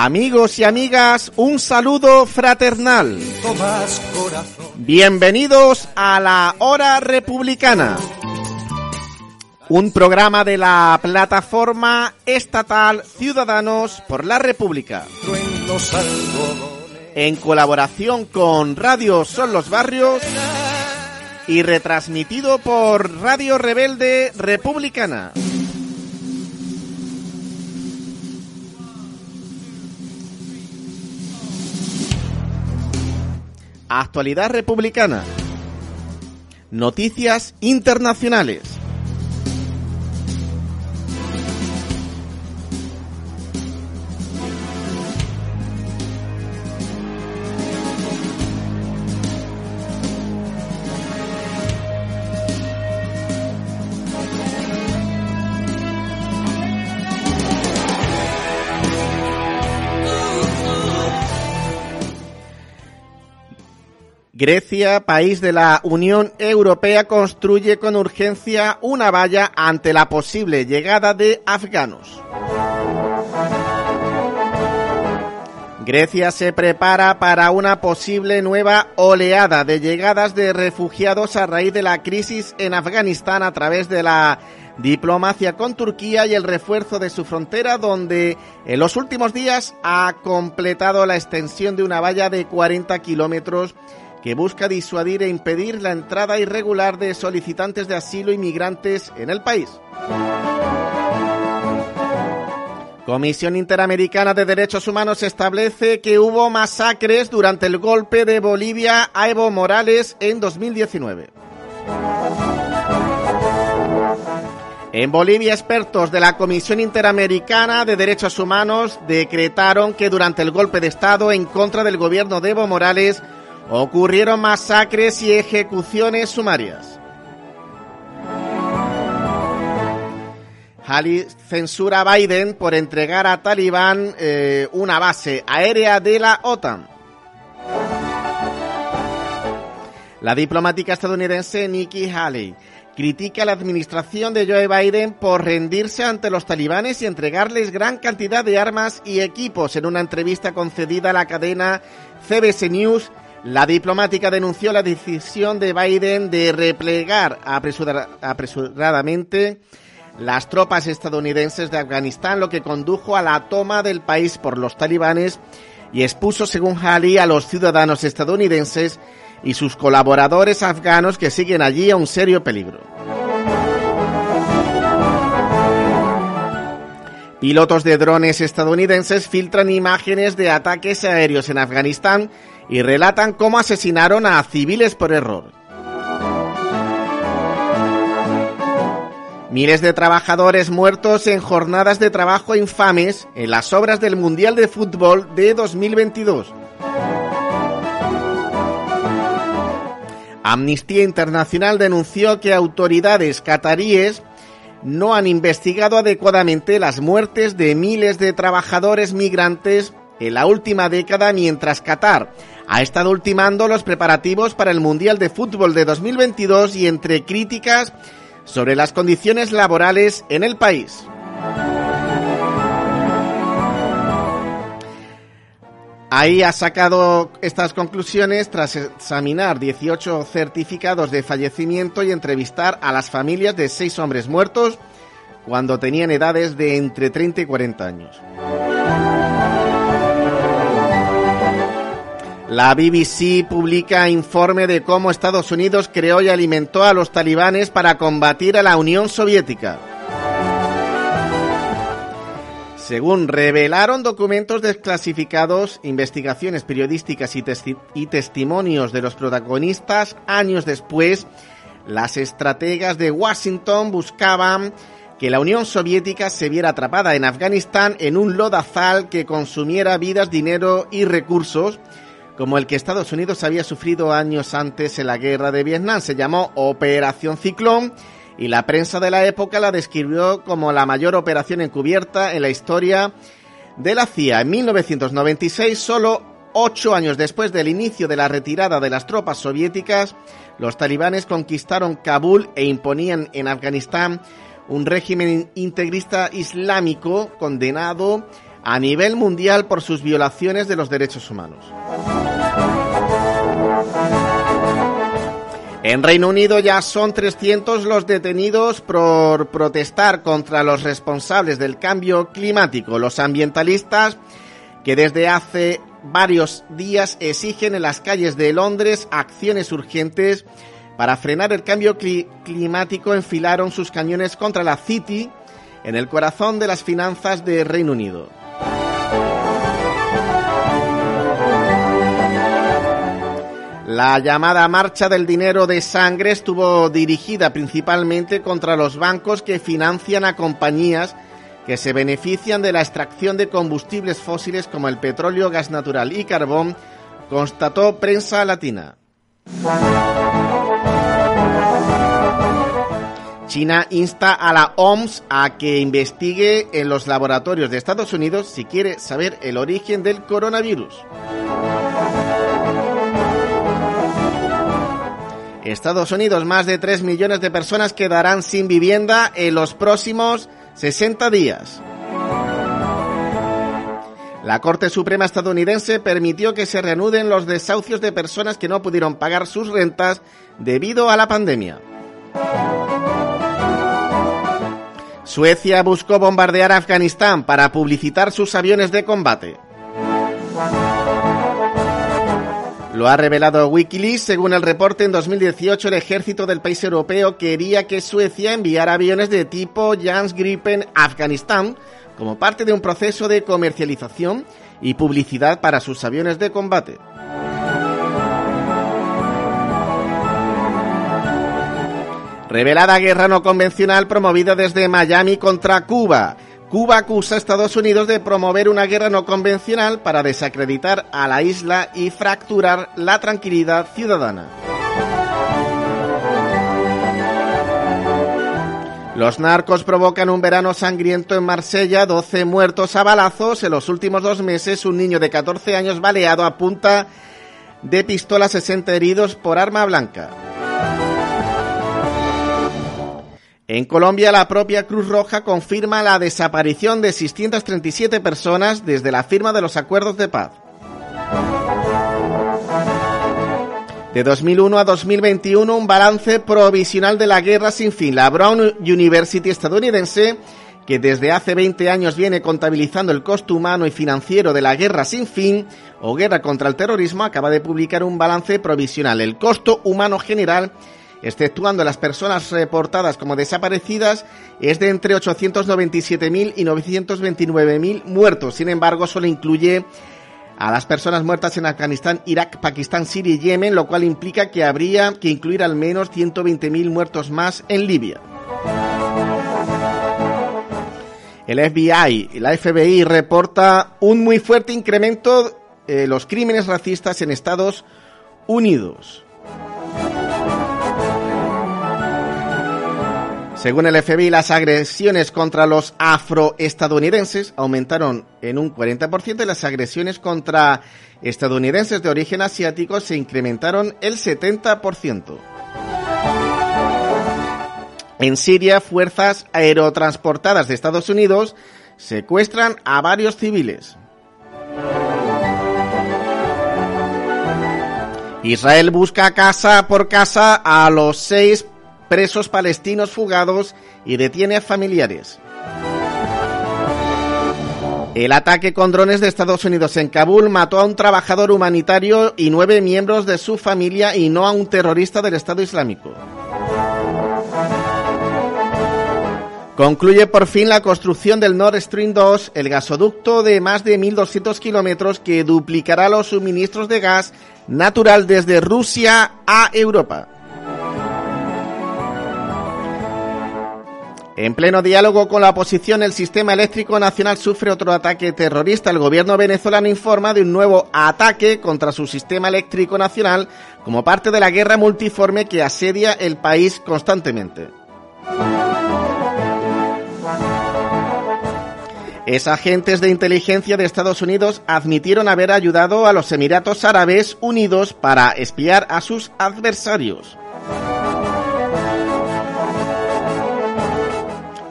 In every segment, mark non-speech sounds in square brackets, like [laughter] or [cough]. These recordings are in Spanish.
Amigos y amigas, un saludo fraternal. Bienvenidos a la Hora Republicana, un programa de la plataforma estatal Ciudadanos por la República. En colaboración con Radio Son los Barrios y retransmitido por Radio Rebelde Republicana. Actualidad republicana. Noticias internacionales. Grecia, país de la Unión Europea, construye con urgencia una valla ante la posible llegada de afganos. Grecia se prepara para una posible nueva oleada de llegadas de refugiados a raíz de la crisis en Afganistán a través de la diplomacia con Turquía y el refuerzo de su frontera, donde en los últimos días ha completado la extensión de una valla de 40 kilómetros que busca disuadir e impedir la entrada irregular de solicitantes de asilo y migrantes en el país. Comisión Interamericana de Derechos Humanos establece que hubo masacres durante el golpe de Bolivia a Evo Morales en 2019. En Bolivia, expertos de la Comisión Interamericana de Derechos Humanos decretaron que durante el golpe de Estado en contra del gobierno de Evo Morales ocurrieron masacres y ejecuciones sumarias. Hali censura a Biden por entregar a Talibán eh, una base aérea de la OTAN. La diplomática estadounidense Nikki Haley critica a la administración de Joe Biden por rendirse ante los talibanes y entregarles gran cantidad de armas y equipos en una entrevista concedida a la cadena CBS News la diplomática denunció la decisión de Biden de replegar apresuradamente las tropas estadounidenses de Afganistán, lo que condujo a la toma del país por los talibanes y expuso, según Halley, a los ciudadanos estadounidenses y sus colaboradores afganos que siguen allí a un serio peligro. Pilotos de drones estadounidenses filtran imágenes de ataques aéreos en Afganistán y relatan cómo asesinaron a civiles por error. Miles de trabajadores muertos en jornadas de trabajo infames en las obras del Mundial de Fútbol de 2022. Amnistía Internacional denunció que autoridades cataríes no han investigado adecuadamente las muertes de miles de trabajadores migrantes en la última década mientras Qatar ha estado ultimando los preparativos para el Mundial de Fútbol de 2022 y entre críticas sobre las condiciones laborales en el país. Ahí ha sacado estas conclusiones tras examinar 18 certificados de fallecimiento y entrevistar a las familias de seis hombres muertos cuando tenían edades de entre 30 y 40 años. La BBC publica informe de cómo Estados Unidos creó y alimentó a los talibanes para combatir a la Unión Soviética. Según revelaron documentos desclasificados, investigaciones periodísticas y, testimonios de los protagonistas, años después, las estrategas de Washington buscaban que la Unión Soviética se viera atrapada en Afganistán en un lodazal que consumiera vidas, dinero y recursos, como el que Estados Unidos había sufrido años antes en la guerra de Vietnam. Se llamó Operación Ciclón y la prensa de la época la describió como la mayor operación encubierta en la historia de la CIA. En 1996, solo ocho años después del inicio de la retirada de las tropas soviéticas, los talibanes conquistaron Kabul e imponían en Afganistán un régimen integrista islámico condenado a nivel mundial por sus violaciones de los derechos humanos. En Reino Unido ya son 300 los detenidos por protestar contra los responsables del cambio climático, los ambientalistas que desde hace varios días exigen en las calles de Londres acciones urgentes para frenar el cambio climático, enfilaron sus cañones contra la City en el corazón de las finanzas de Reino Unido. La llamada Marcha del Dinero de Sangre estuvo dirigida principalmente contra los bancos que financian a compañías que se benefician de la extracción de combustibles fósiles como el petróleo, gas natural y carbón, constató Prensa Latina. China insta a la OMS a que investigue en los laboratorios de Estados Unidos si quiere saber el origen del coronavirus. Estados Unidos, más de 3 millones de personas quedarán sin vivienda en los próximos 60 días. La Corte Suprema estadounidense permitió que se reanuden los desahucios de personas que no pudieron pagar sus rentas debido a la pandemia. Suecia buscó bombardear Afganistán para publicitar sus aviones de combate. Lo ha revelado Wikileaks. Según el reporte, en 2018 el ejército del país europeo quería que Suecia enviara aviones de tipo Jans Gripen a Afganistán como parte de un proceso de comercialización y publicidad para sus aviones de combate. Revelada guerra no convencional promovida desde Miami contra Cuba. Cuba acusa a Estados Unidos de promover una guerra no convencional para desacreditar a la isla y fracturar la tranquilidad ciudadana. Los narcos provocan un verano sangriento en Marsella, 12 muertos a balazos. En los últimos dos meses, un niño de 14 años baleado a punta de pistola, 60 heridos por arma blanca. En Colombia, la propia Cruz Roja confirma la desaparición de 637 personas desde la firma de los acuerdos de paz. De 2001 a 2021, un balance provisional de la guerra sin fin. La Brown University estadounidense, que desde hace 20 años viene contabilizando el costo humano y financiero de la guerra sin fin o guerra contra el terrorismo, acaba de publicar un balance provisional. El costo humano general exceptuando las personas reportadas como desaparecidas, es de entre 897.000 y 929.000 muertos. Sin embargo, solo incluye a las personas muertas en Afganistán, Irak, Pakistán, Siria y Yemen, lo cual implica que habría que incluir al menos 120.000 muertos más en Libia. El FBI y la FBI reporta un muy fuerte incremento de los crímenes racistas en Estados Unidos. Según el FBI, las agresiones contra los afroestadounidenses aumentaron en un 40% y las agresiones contra estadounidenses de origen asiático se incrementaron el 70%. En Siria, fuerzas aerotransportadas de Estados Unidos secuestran a varios civiles. Israel busca casa por casa a los seis presos palestinos fugados y detiene a familiares. El ataque con drones de Estados Unidos en Kabul mató a un trabajador humanitario y nueve miembros de su familia y no a un terrorista del Estado Islámico. Concluye por fin la construcción del Nord Stream 2, el gasoducto de más de 1.200 kilómetros que duplicará los suministros de gas natural desde Rusia a Europa. En pleno diálogo con la oposición, el sistema eléctrico nacional sufre otro ataque terrorista. El gobierno venezolano informa de un nuevo ataque contra su sistema eléctrico nacional como parte de la guerra multiforme que asedia el país constantemente. Es agentes de inteligencia de Estados Unidos admitieron haber ayudado a los Emiratos Árabes Unidos para espiar a sus adversarios.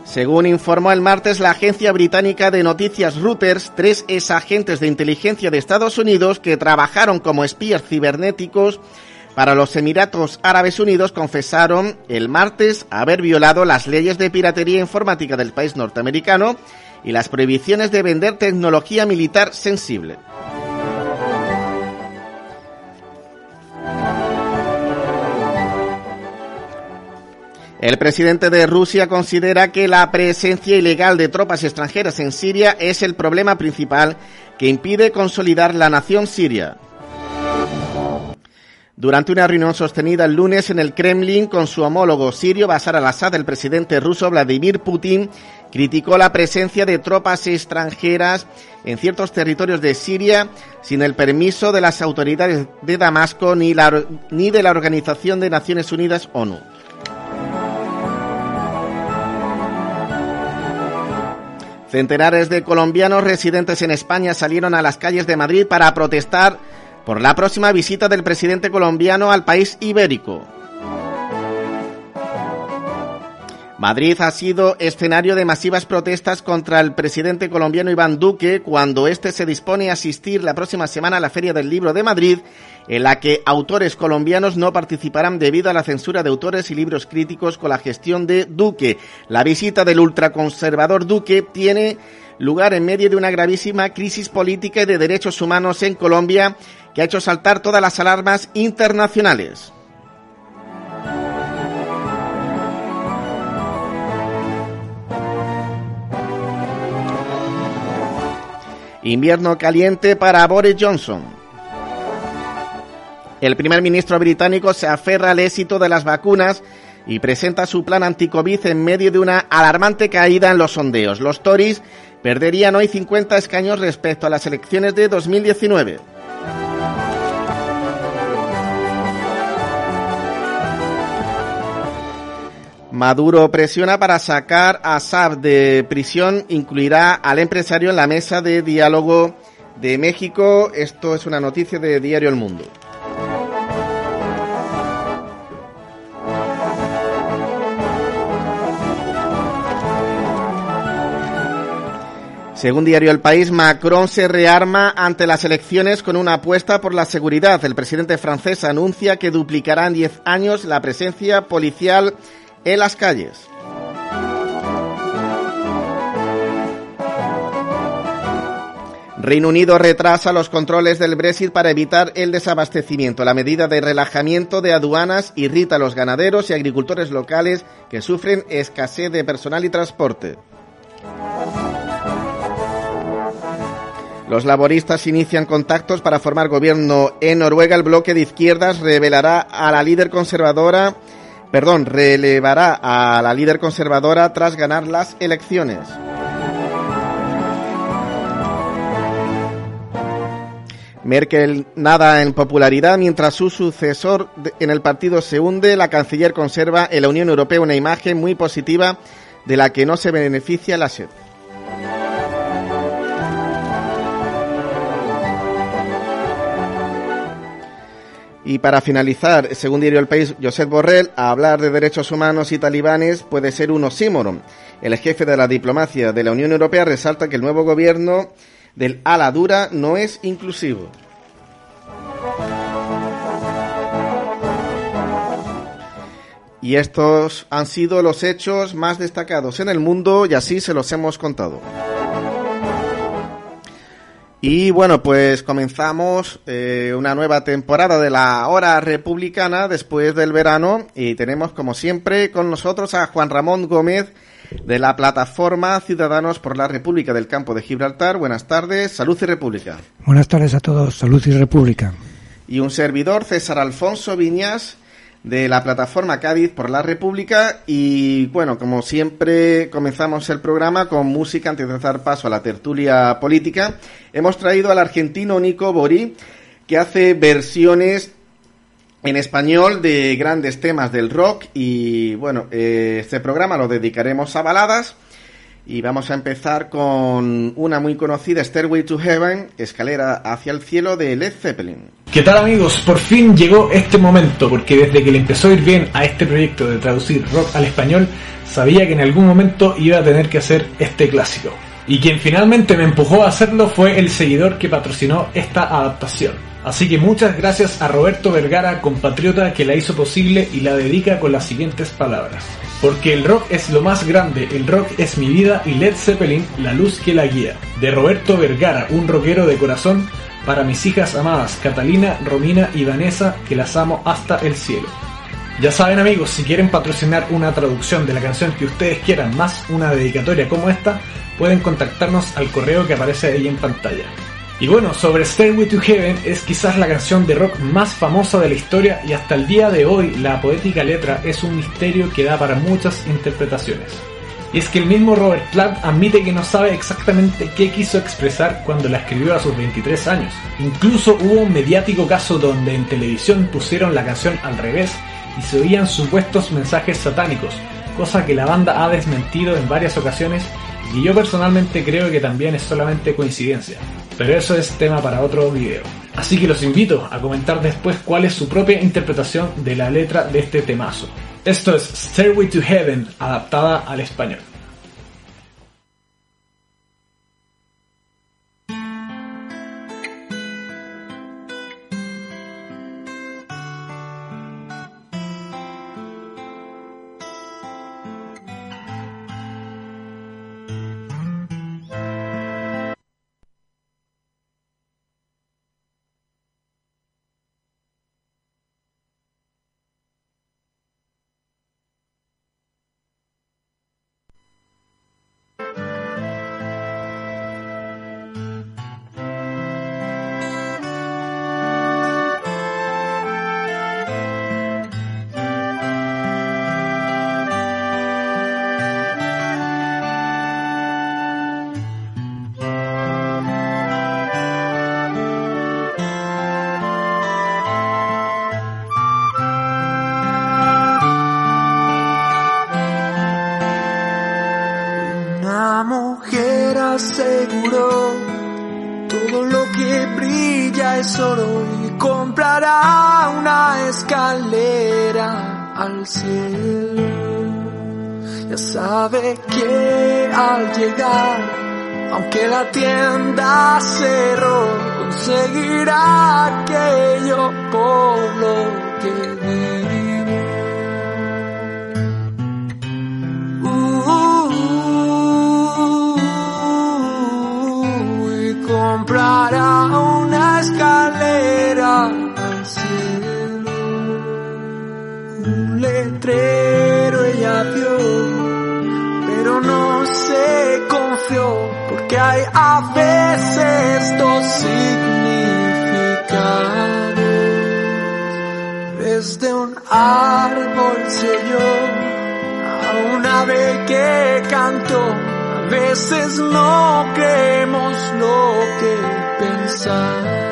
Según informó el martes la agencia británica de noticias Reuters, tres exagentes de inteligencia de Estados Unidos que trabajaron como espías cibernéticos para los Emiratos Árabes Unidos confesaron el martes haber violado las leyes de piratería informática del país norteamericano y las prohibiciones de vender tecnología militar sensible. El presidente de Rusia considera que la presencia ilegal de tropas extranjeras en Siria es el problema principal que impide consolidar la nación siria. Durante una reunión sostenida el lunes en el Kremlin con su homólogo sirio Bashar al-Assad, el presidente ruso Vladimir Putin criticó la presencia de tropas extranjeras en ciertos territorios de Siria sin el permiso de las autoridades de Damasco ni, ni de la Organización de Naciones Unidas ONU. Centenares de colombianos residentes en España salieron a las calles de Madrid para protestar por la próxima visita del presidente colombiano al país ibérico. Madrid ha sido escenario de masivas protestas contra el presidente colombiano Iván Duque cuando éste se dispone a asistir la próxima semana a la Feria del Libro de Madrid, en la que autores colombianos no participarán debido a la censura de autores y libros críticos con la gestión de Duque. La visita del ultraconservador Duque tiene lugar en medio de una gravísima crisis política y de derechos humanos en Colombia que ha hecho saltar todas las alarmas internacionales. Invierno caliente para Boris Johnson. El primer ministro británico se aferra al éxito de las vacunas y presenta su plan anticovid en medio de una alarmante caída en los sondeos. Los Tories perderían hoy 50 escaños respecto a las elecciones de 2019. Maduro presiona para sacar a Saab de prisión, incluirá al empresario en la mesa de diálogo de México. Esto es una noticia de Diario El Mundo. Según Diario El País, Macron se rearma ante las elecciones con una apuesta por la seguridad. El presidente francés anuncia que duplicará en 10 años la presencia policial en las calles. Reino Unido retrasa los controles del Brexit para evitar el desabastecimiento. La medida de relajamiento de aduanas irrita a los ganaderos y agricultores locales que sufren escasez de personal y transporte. Los laboristas inician contactos para formar gobierno en Noruega. El bloque de izquierdas revelará a la líder conservadora perdón, relevará a la líder conservadora tras ganar las elecciones. Merkel nada en popularidad mientras su sucesor en el partido se hunde. La canciller conserva en la Unión Europea una imagen muy positiva de la que no se beneficia la SED. Y para finalizar, según diario El País, Josep Borrell, hablar de derechos humanos y talibanes puede ser un oxímoron. El jefe de la diplomacia de la Unión Europea resalta que el nuevo gobierno del ala dura no es inclusivo. Y estos han sido los hechos más destacados en el mundo y así se los hemos contado. Y bueno, pues comenzamos eh, una nueva temporada de la hora republicana después del verano y tenemos como siempre con nosotros a Juan Ramón Gómez de la plataforma Ciudadanos por la República del Campo de Gibraltar. Buenas tardes, salud y república. Buenas tardes a todos, salud y república. Y un servidor, César Alfonso Viñas de la plataforma Cádiz por la República y bueno, como siempre comenzamos el programa con música antes de dar paso a la tertulia política. Hemos traído al argentino Nico Bori que hace versiones en español de grandes temas del rock y bueno, eh, este programa lo dedicaremos a baladas y vamos a empezar con una muy conocida, Stairway to Heaven, escalera hacia el cielo de Led Zeppelin. ¿Qué tal amigos? Por fin llegó este momento, porque desde que le empezó a ir bien a este proyecto de traducir rock al español, sabía que en algún momento iba a tener que hacer este clásico. Y quien finalmente me empujó a hacerlo fue el seguidor que patrocinó esta adaptación. Así que muchas gracias a Roberto Vergara, compatriota que la hizo posible y la dedica con las siguientes palabras. Porque el rock es lo más grande, el rock es mi vida y Led Zeppelin la luz que la guía. De Roberto Vergara, un rockero de corazón, para mis hijas amadas Catalina, Romina y Vanessa, que las amo hasta el cielo. Ya saben amigos, si quieren patrocinar una traducción de la canción que ustedes quieran, más una dedicatoria como esta, pueden contactarnos al correo que aparece ahí en pantalla. Y bueno, sobre Stairway to Heaven es quizás la canción de rock más famosa de la historia y hasta el día de hoy la poética letra es un misterio que da para muchas interpretaciones. Y es que el mismo Robert Plant admite que no sabe exactamente qué quiso expresar cuando la escribió a sus 23 años. Incluso hubo un mediático caso donde en televisión pusieron la canción al revés y se oían supuestos mensajes satánicos, cosa que la banda ha desmentido en varias ocasiones y yo personalmente creo que también es solamente coincidencia. Pero eso es tema para otro video. Así que los invito a comentar después cuál es su propia interpretación de la letra de este temazo. Esto es Stairway to Heaven, adaptada al español. Desde un árbol se a una ave que cantó. A veces no creemos lo que pensamos.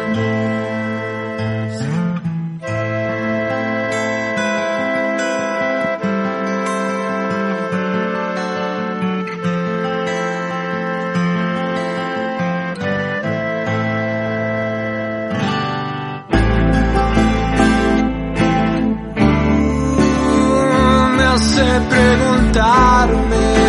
Preguntarme.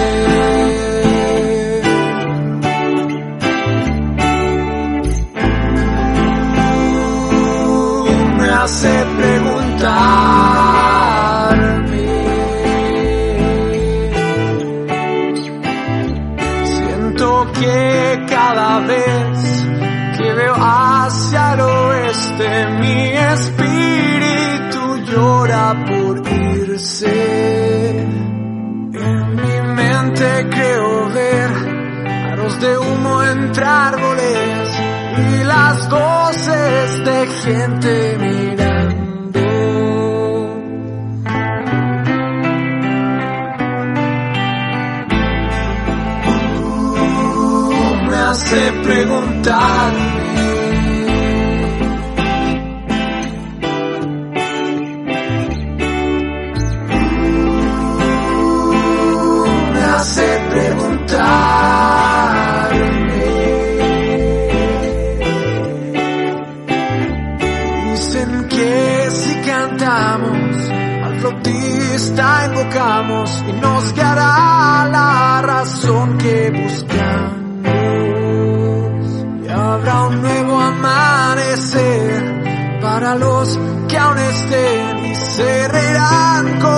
me hace preguntarme. Siento que cada vez que veo hacia el oeste mi espíritu llora por irse. entre árboles y las voces de gente mirando. Me hace preguntar. buscamos. Y habrá un nuevo amanecer para los que aún estén y se reirán con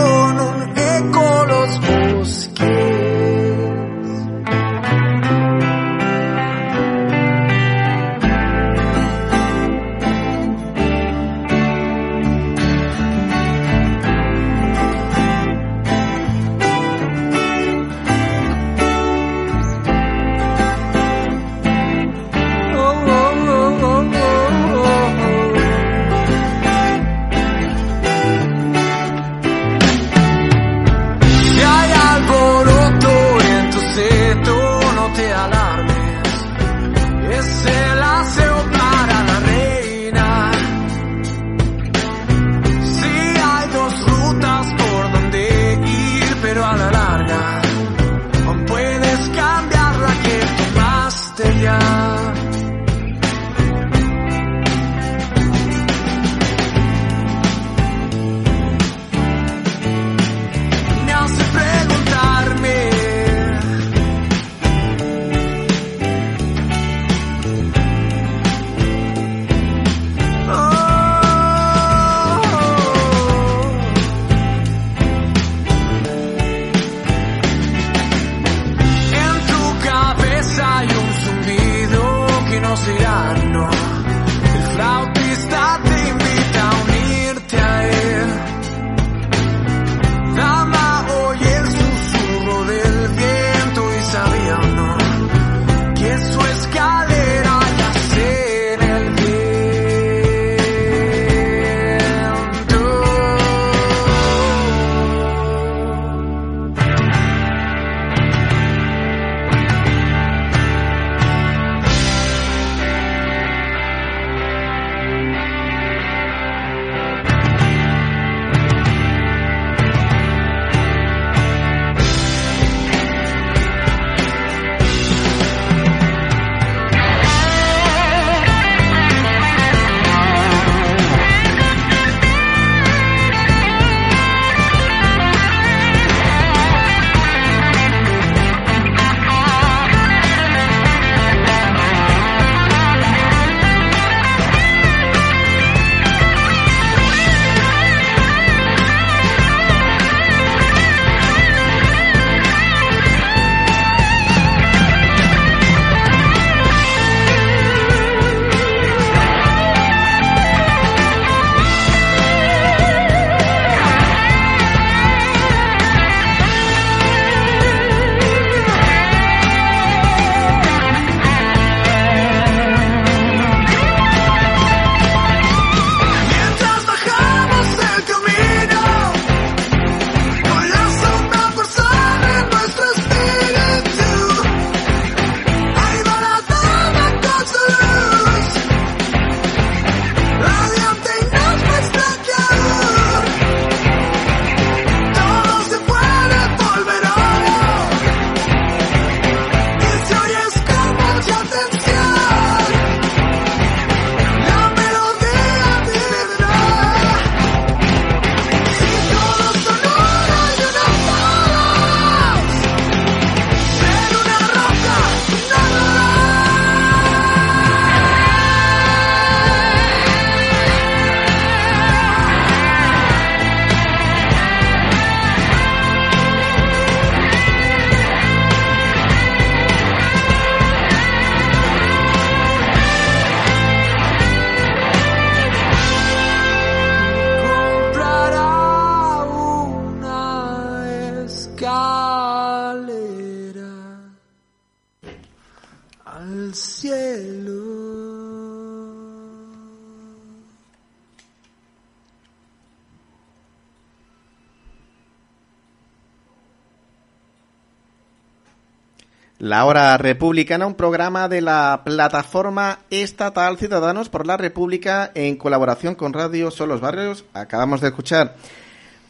La Hora Republicana, un programa de la plataforma estatal Ciudadanos por la República en colaboración con Radio Son los Barrios. Acabamos de escuchar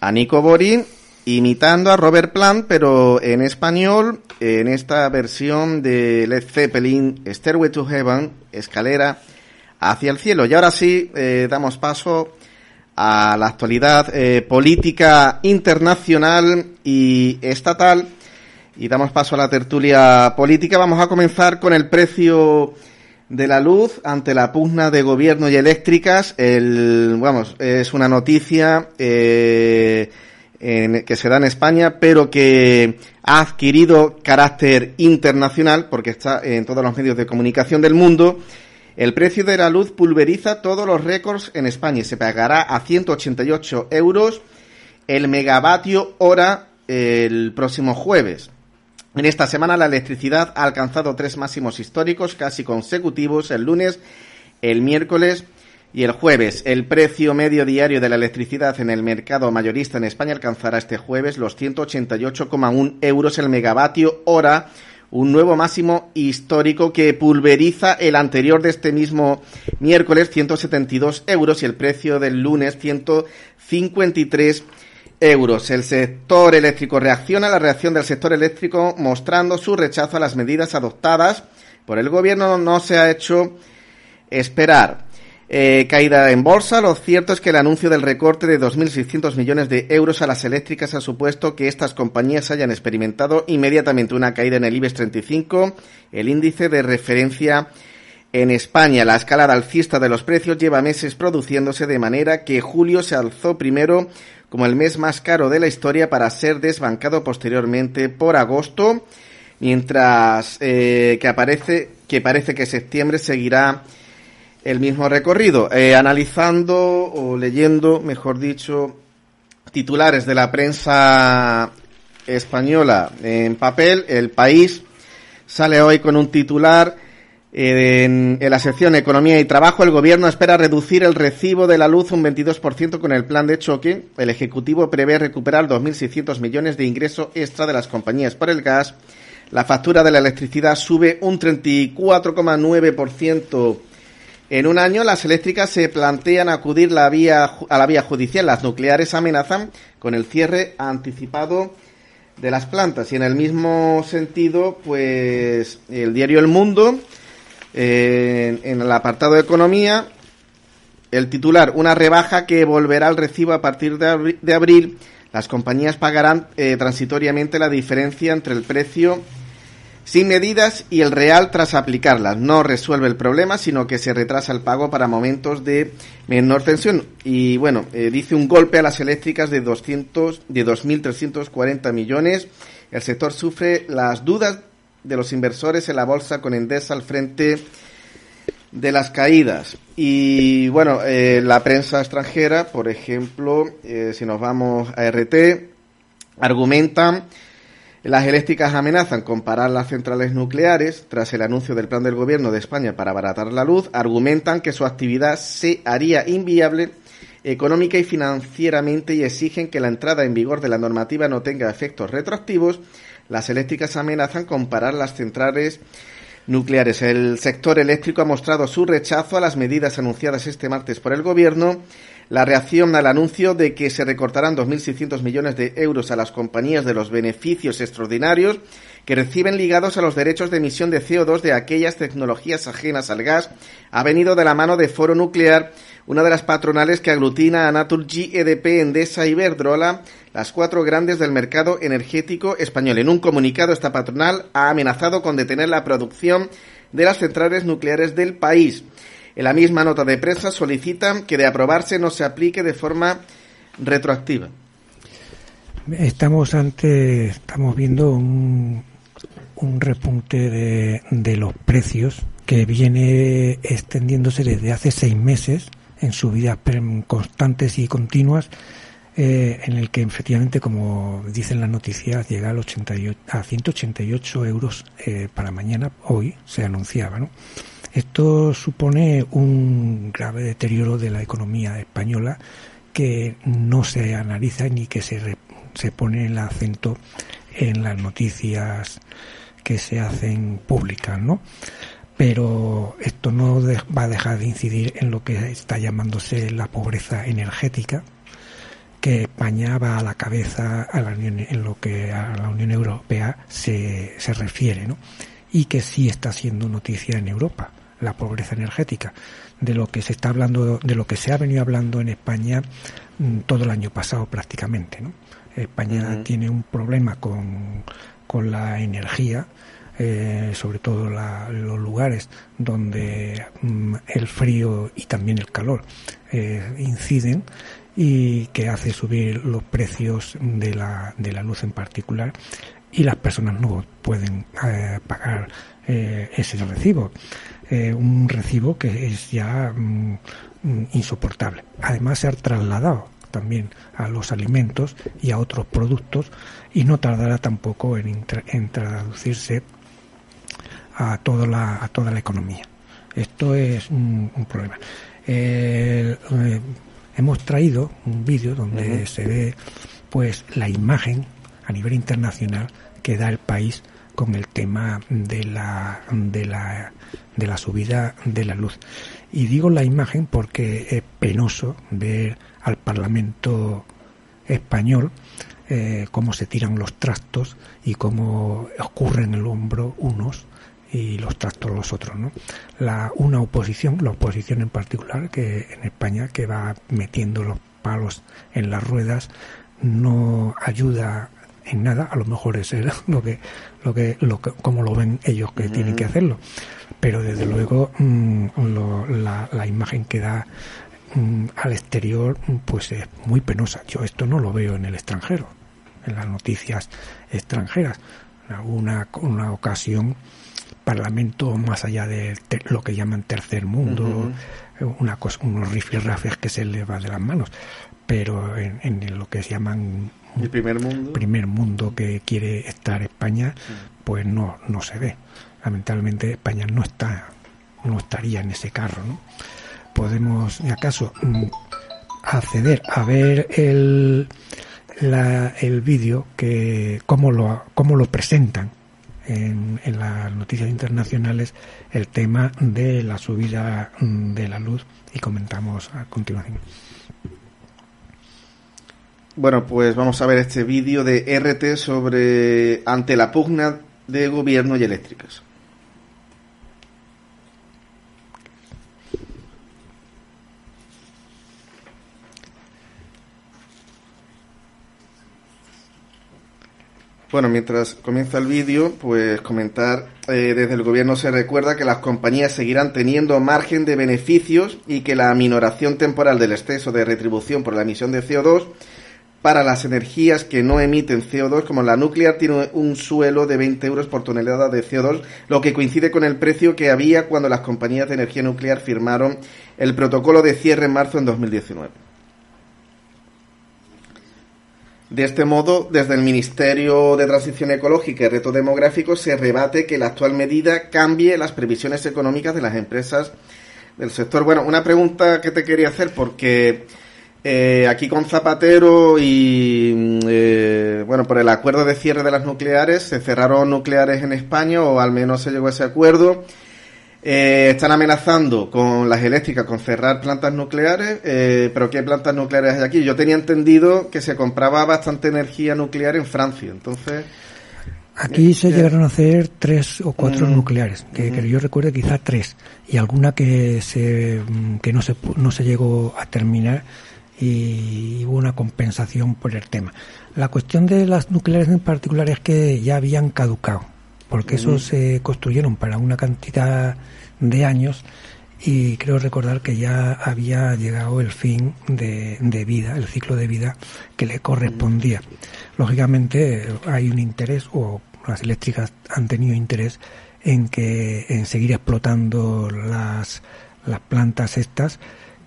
a Nico Borin imitando a Robert Plant, pero en español, en esta versión de Led Zeppelin, Stairway to Heaven, escalera hacia el cielo. Y ahora sí, eh, damos paso a la actualidad eh, política internacional y estatal y damos paso a la tertulia política. Vamos a comenzar con el precio de la luz ante la pugna de gobierno y eléctricas. El, vamos, es una noticia eh, que se da en España, pero que ha adquirido carácter internacional porque está en todos los medios de comunicación del mundo. El precio de la luz pulveriza todos los récords en España y se pagará a 188 euros el megavatio hora el próximo jueves. En esta semana la electricidad ha alcanzado tres máximos históricos casi consecutivos el lunes, el miércoles y el jueves. El precio medio diario de la electricidad en el mercado mayorista en España alcanzará este jueves los 188,1 euros el megavatio hora, un nuevo máximo histórico que pulveriza el anterior de este mismo miércoles 172 euros y el precio del lunes 153 euros euros. El sector eléctrico reacciona a la reacción del sector eléctrico mostrando su rechazo a las medidas adoptadas por el gobierno. No se ha hecho esperar. Eh, caída en bolsa. Lo cierto es que el anuncio del recorte de 2.600 millones de euros a las eléctricas ha supuesto que estas compañías hayan experimentado inmediatamente una caída en el IBEX 35, el índice de referencia en España. La escalada alcista de los precios lleva meses produciéndose de manera que julio se alzó primero como el mes más caro de la historia para ser desbancado posteriormente por agosto, mientras eh, que aparece que parece que septiembre seguirá el mismo recorrido. Eh, analizando o leyendo, mejor dicho, titulares de la prensa española en papel, el país sale hoy con un titular en, la sección Economía y Trabajo, el Gobierno espera reducir el recibo de la luz un 22% con el plan de choque. El Ejecutivo prevé recuperar 2.600 millones de ingreso extra de las compañías por el gas. La factura de la electricidad sube un 34,9% en un año. Las eléctricas se plantean acudir la vía, a la vía judicial. Las nucleares amenazan con el cierre anticipado de las plantas. Y en el mismo sentido, pues el diario El Mundo en, el apartado de economía, el titular, una rebaja que volverá al recibo a partir de, abril. Las compañías pagarán eh, transitoriamente la diferencia entre el precio sin medidas y el real tras aplicarlas. No resuelve el problema, sino que se retrasa el pago para momentos de menor tensión. Y bueno, eh, dice un golpe a las eléctricas de 200, de 2.340 millones. El sector sufre las dudas de los inversores en la bolsa con Endesa al frente de las caídas. Y bueno, eh, la prensa extranjera, por ejemplo, eh, si nos vamos a RT, argumentan las eléctricas amenazan con parar las centrales nucleares tras el anuncio del plan del gobierno de España para abaratar la luz. Argumentan que su actividad se haría inviable económica y financieramente y exigen que la entrada en vigor de la normativa no tenga efectos retroactivos las eléctricas amenazan con parar las centrales nucleares. El sector eléctrico ha mostrado su rechazo a las medidas anunciadas este martes por el Gobierno. La reacción al anuncio de que se recortarán 2.600 millones de euros a las compañías de los beneficios extraordinarios que reciben ligados a los derechos de emisión de CO2 de aquellas tecnologías ajenas al gas ha venido de la mano de Foro Nuclear, una de las patronales que aglutina a Naturgy, EDP, Endesa y Verdrola, las cuatro grandes del mercado energético español. En un comunicado, esta patronal ha amenazado con detener la producción de las centrales nucleares del país. En la misma nota de prensa solicitan que de aprobarse no se aplique de forma retroactiva. Estamos ante, estamos viendo un, un repunte de los precios que viene extendiéndose desde hace seis meses en subidas constantes y continuas, eh, en el que efectivamente, como dicen las noticias, llega al 88, a 188 euros eh, para mañana, hoy se anunciaba. ¿no? Esto supone un grave deterioro de la economía española que no se analiza ni que se, se pone el acento en las noticias que se hacen públicas, ¿no? Pero esto no va a dejar de incidir en lo que está llamándose la pobreza energética, que España va a la cabeza a la Unión, en lo que a la Unión Europea se, se refiere, ¿no? Y que sí está siendo noticia en Europa, la pobreza energética, de lo que se está hablando, de lo que se ha venido hablando en España mm, todo el año pasado prácticamente, ¿no? España tiene un problema con, con la energía, eh, sobre todo los lugares donde mm, el frío y también el calor eh, inciden y que hace subir los precios de la, de la luz en particular y las personas no pueden eh, pagar ese recibo. Un recibo que es ya mm, insoportable. Además se ha trasladado también a los alimentos y a otros productos y no tardará tampoco en, en traducirse a toda la, a toda la economía. Esto es un, un problema. Eh, hemos traído un vídeo donde se ve pues la imagen a nivel internacional que da el país con el tema de la de la de la subida de la luz y digo la imagen porque es penoso ver al Parlamento español eh, cómo se tiran los trastos y cómo ocurren el hombro unos y los tractos los otros, ¿no? La, una oposición, la oposición en particular, que en España, que va metiendo los palos en las ruedas, no ayuda en nada, a lo mejor es [laughs] lo que, lo que, lo que, como lo ven ellos que tienen que hacerlo. Pero desde luego mm, la, la, imagen que da mm, al exterior pues es muy penosa. Yo esto no lo veo en el extranjero, en las noticias extranjeras. En alguna una ocasión parlamento más allá de lo que llaman tercer mundo, una cosa, unos rifirrafes que se le va de las manos, pero en, lo que se llaman el primer mundo, primer mundo que quiere estar España, pues no no se ve. Lamentablemente España no está no estaría en ese carro, ¿no? Podemos, acaso, mm, acceder a ver el la, el vídeo que cómo lo cómo lo presentan en, las noticias internacionales el tema de la subida mm, de la luz y comentamos a continuación. Bueno, pues vamos a ver este vídeo de RT sobre ante la pugna de gobierno y eléctricas. Bueno, mientras comienza el vídeo, pues comentar, eh, desde el gobierno se recuerda que las compañías seguirán teniendo margen de beneficios y que la aminoración temporal del exceso de retribución por la emisión de CO2 para las energías que no emiten CO2, como la nuclear, tiene un suelo de 20 euros por tonelada de CO2, lo que coincide con el precio que había cuando las compañías de energía nuclear firmaron el protocolo de cierre en marzo en 2019. De este modo, desde el Ministerio de Transición Ecológica y Reto Demográfico se rebate que la actual medida cambie las previsiones económicas de las empresas del sector. Bueno, una pregunta que te quería hacer porque eh, aquí con Zapatero y mm, eh, bueno, por el acuerdo de cierre de las nucleares se cerraron nucleares en España o al menos se llegó a ese acuerdo. Eh, están amenazando con las eléctricas con cerrar plantas nucleares, eh, pero ¿qué plantas nucleares hay aquí? Yo tenía entendido que se compraba bastante energía nuclear en Francia, entonces... Aquí se llegaron a hacer tres o cuatro mm. nucleares, que, que, yo recuerdo quizá tres, y alguna que se mm, que no se no se llegó a terminar y hubo una compensación por el tema. La cuestión de las nucleares en particular es que ya habían caducado porque esos se construyeron para una cantidad de años y creo recordar que ya había llegado el fin de, vida, el ciclo de vida que le correspondía. Lógicamente hay un interés, o las eléctricas han tenido interés en que en seguir explotando las, las plantas estas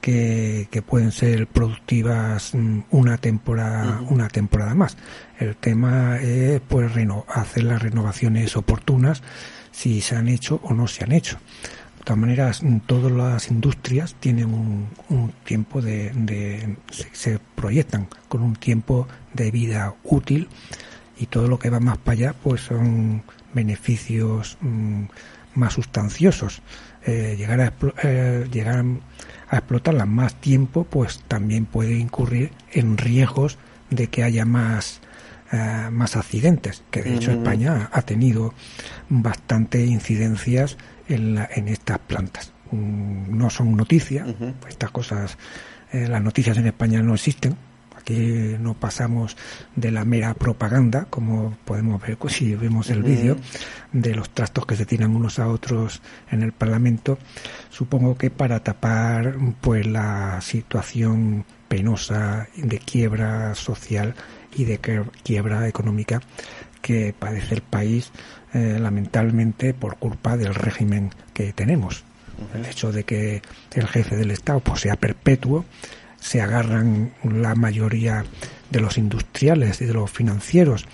que, que pueden ser productivas mm, una temporada, una temporada más. El tema es pues hacer las renovaciones oportunas si se han hecho o no se han hecho. De todas maneras, mm, todas las industrias tienen un, un tiempo de, de se, se, proyectan con un tiempo de vida útil y todo lo que va más para allá pues son beneficios mm, más sustanciosos. Eh, llegar, a, eh, llegar a explotarlas más tiempo, pues también puede incurrir en riesgos de que haya más eh, más accidentes, que de hecho España ha tenido bastante incidencias en, en estas plantas. Mm, no son noticias, estas cosas, eh, las noticias en España no existen, no pasamos de la mera propaganda, como podemos ver si vemos el vídeo, de los trastos que se tiran unos a otros en el Parlamento, supongo que para tapar pues la situación penosa de quiebra social y de quiebra económica que padece el país eh, lamentablemente por culpa del régimen que tenemos. El hecho de que el jefe del Estado pues, sea perpetuo, se agarran la mayoría de los industriales y de los financieros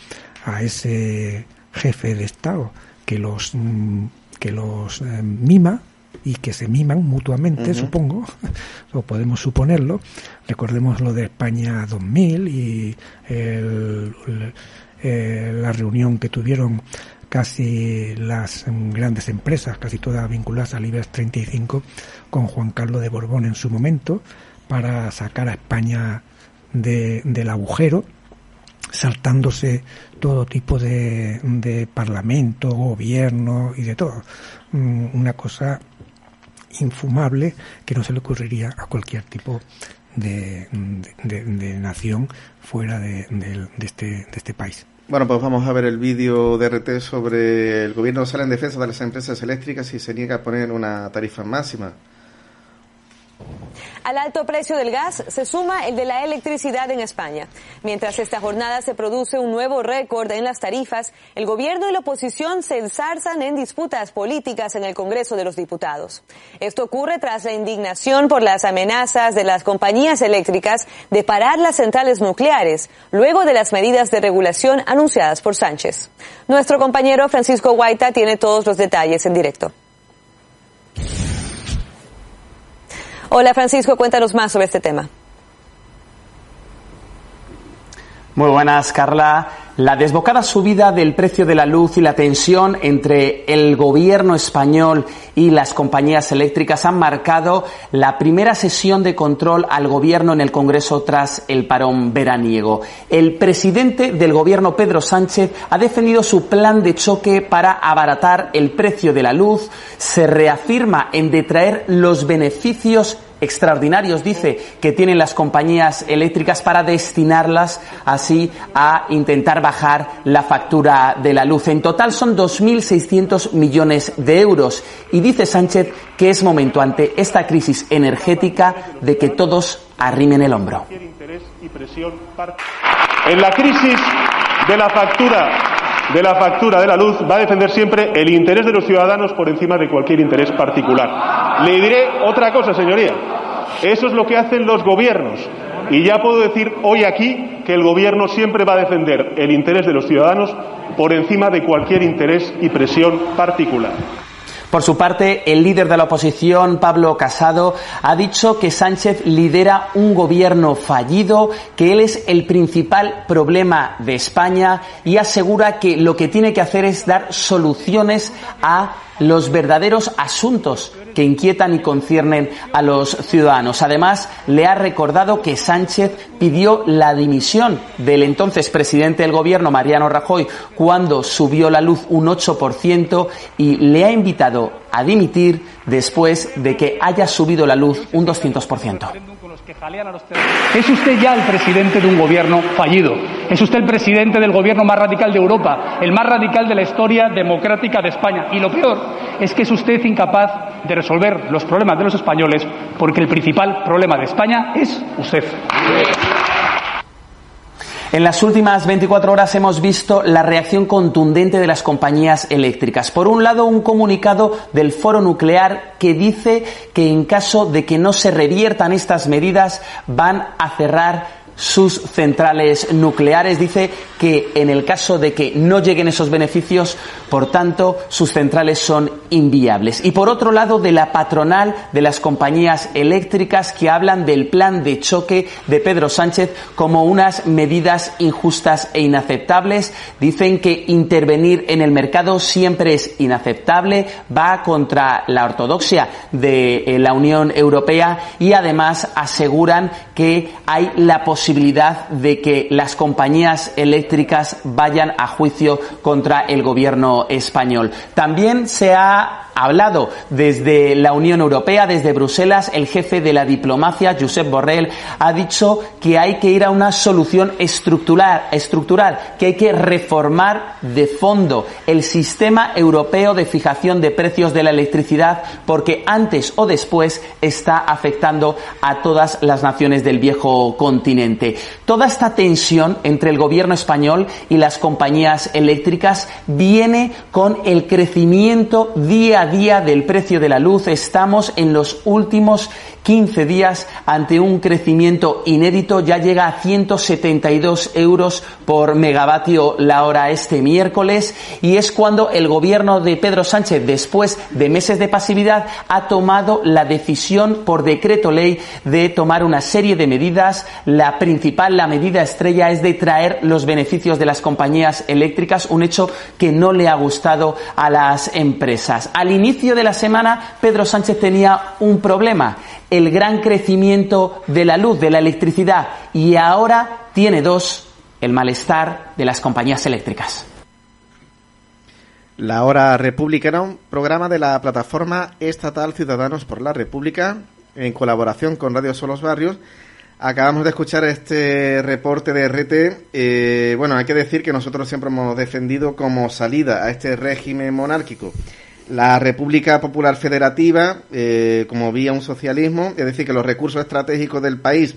a ese jefe de Estado que los mm, que los eh, mima y que se miman mutuamente, supongo, [laughs] o podemos suponerlo. Recordemos lo de España 2000 y el, eh, la reunión que tuvieron casi las grandes empresas, casi todas vinculadas al IBEX 35, con Juan Carlos de Borbón en su momento, para sacar a España de, del agujero, saltándose todo tipo de, de parlamento, gobierno y de todo. Mm, una cosa infumable que no se le ocurriría a cualquier tipo de, de, nación fuera de, este, de este país. Bueno, pues vamos a ver el vídeo de RT sobre el gobierno sale en defensa de las empresas eléctricas y se niega a poner una tarifa máxima. Al alto precio del gas se suma el de la electricidad en España. Mientras esta jornada se produce un nuevo récord en las tarifas, el gobierno y la oposición se ensarzan en disputas políticas en el Congreso de los Diputados. Esto ocurre tras la indignación por las amenazas de las compañías eléctricas de parar las centrales nucleares, luego de las medidas de regulación anunciadas por Sánchez. Nuestro compañero Francisco Guaita tiene todos los detalles en directo. Hola Francisco, cuéntanos más sobre este tema. Muy buenas, Carla. La desbocada subida del precio de la luz y la tensión entre el gobierno español y las compañías eléctricas han marcado la primera sesión de control al gobierno en el Congreso tras el parón veraniego. El presidente del gobierno, Pedro Sánchez, ha defendido su plan de choque para abaratar el precio de la luz. Se reafirma en detraer los beneficios extraordinarios, dice, que tienen las compañías eléctricas para destinarlas así a intentar bajar la factura de la luz. En total son 2.600 millones de euros y dice Sánchez que es momento ante esta crisis energética de que todos arrimen el hombro. En la crisis de la factura de la factura de la luz va a defender siempre el interés de los ciudadanos por encima de cualquier interés particular. Le diré otra cosa, señoría. Eso es lo que hacen los gobiernos. Y ya puedo decir hoy aquí que el gobierno siempre va a defender el interés de los ciudadanos por encima de cualquier interés y presión particular. Por su parte, el líder de la oposición, Pablo Casado, ha dicho que Sánchez lidera un gobierno fallido, que él es el principal problema de España y asegura que lo que tiene que hacer es dar soluciones a los verdaderos asuntos que inquietan y conciernen a los ciudadanos. Además, le ha recordado que Sánchez pidió la dimisión del entonces presidente del gobierno, Mariano Rajoy, cuando subió la luz un 8% y le ha invitado a dimitir después de que haya subido la luz un 200%. Es usted ya el presidente de un gobierno fallido. Es usted el presidente del gobierno más radical de Europa, el más radical de la historia democrática de España. Y lo peor es que es usted incapaz de resolver los problemas de los españoles porque el principal problema de España es usted. En las últimas 24 horas hemos visto la reacción contundente de las compañías eléctricas. Por un lado, un comunicado del Foro Nuclear que dice que en caso de que no se reviertan estas medidas van a cerrar sus centrales nucleares. Dice que en el caso de que no lleguen esos beneficios, por tanto, sus centrales son inviables. Y por otro lado, de la patronal de las compañías eléctricas que hablan del plan de choque de Pedro Sánchez como unas medidas injustas e inaceptables. Dicen que intervenir en el mercado siempre es inaceptable, va contra la ortodoxia de eh, la Unión Europea y además aseguran que hay la posibilidad de que las compañías eléctricas vayan a juicio contra el gobierno español. También se ha hablado desde la Unión Europea, desde Bruselas, el jefe de la diplomacia, Josep Borrell, ha dicho que hay que ir a una solución estructural, estructural, que hay que reformar de fondo el sistema europeo de fijación de precios de la electricidad porque antes o después está afectando a todas las naciones del viejo continente. Toda esta tensión entre el gobierno español y las compañías eléctricas viene con el crecimiento día a día del precio de la luz. Estamos en los últimos 15 días ante un crecimiento inédito. Ya llega a 172 euros por megavatio la hora este miércoles y es cuando el gobierno de Pedro Sánchez, después de meses de pasividad, ha tomado la decisión por decreto ley de tomar una serie de medidas. La principal, la medida estrella, es de traer los beneficios de las compañías eléctricas, un hecho que no le ha gustado a las empresas. Al inicio de la semana, Pedro Sánchez tenía un problema, el gran crecimiento de la luz, de la electricidad, y ahora tiene dos, el malestar de las compañías eléctricas. La Hora Republicana, un programa de la plataforma estatal Ciudadanos por la República, en colaboración con Radio Solos Barrios. Acabamos de escuchar este reporte de RT. Eh, bueno, hay que decir que nosotros siempre hemos defendido como salida a este régimen monárquico la República Popular Federativa eh, como vía un socialismo, es decir, que los recursos estratégicos del país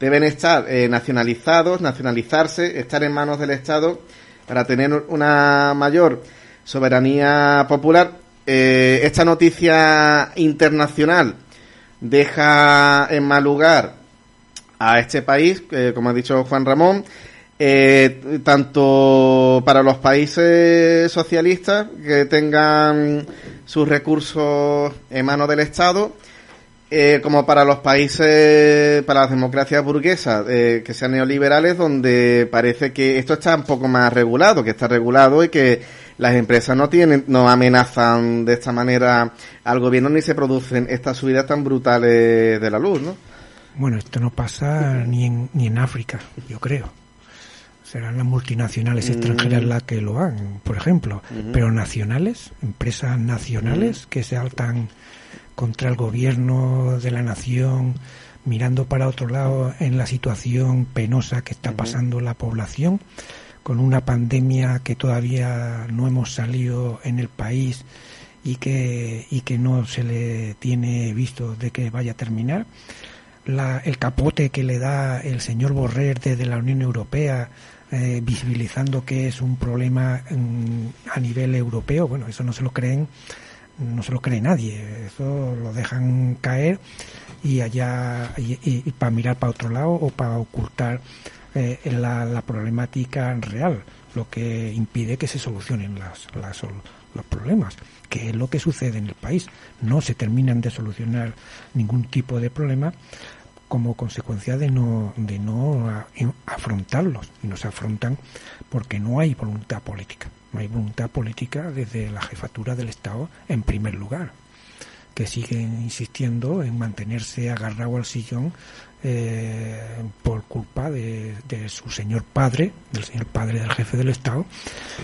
deben estar eh, nacionalizados, nacionalizarse, estar en manos del Estado para tener una mayor soberanía popular. Eh, esta noticia internacional deja en mal lugar a este país, como ha dicho Juan Ramón, eh, tanto para los países socialistas que tengan sus recursos en manos del Estado, eh, como para los países, para las democracias burguesas, eh, que sean neoliberales, donde parece que esto está un poco más regulado, que está regulado y que las empresas no tienen, no amenazan de esta manera al gobierno ni se producen estas subidas tan brutales de la luz, ¿no? Bueno, esto no pasa ni en, ni en África, yo creo serán las multinacionales extranjeras las que lo hagan, por ejemplo, pero nacionales, empresas nacionales que se altan contra el gobierno de la nación, mirando para otro lado en la situación penosa que está pasando la población, con una pandemia que todavía no hemos salido en el país y que, y que no se le tiene visto de que vaya a terminar. La, el capote que le da el señor Borrer desde la Unión Europea eh, visibilizando que es un problema mm, a nivel europeo. Bueno, eso no se lo creen, no se lo cree nadie. Eso lo dejan caer y allá y, para mirar para otro lado o para ocultar eh, la, problemática real, lo que impide que se solucionen las, las, los problemas, que es lo que sucede en el país. No se terminan de solucionar ningún tipo de problema como consecuencia de no, de no afrontarlos. Y no se afrontan porque no hay voluntad política. No hay voluntad política desde la jefatura del Estado en primer lugar, que siguen insistiendo en mantenerse agarrado al sillón eh, por culpa de, su señor padre, del señor padre del jefe del Estado,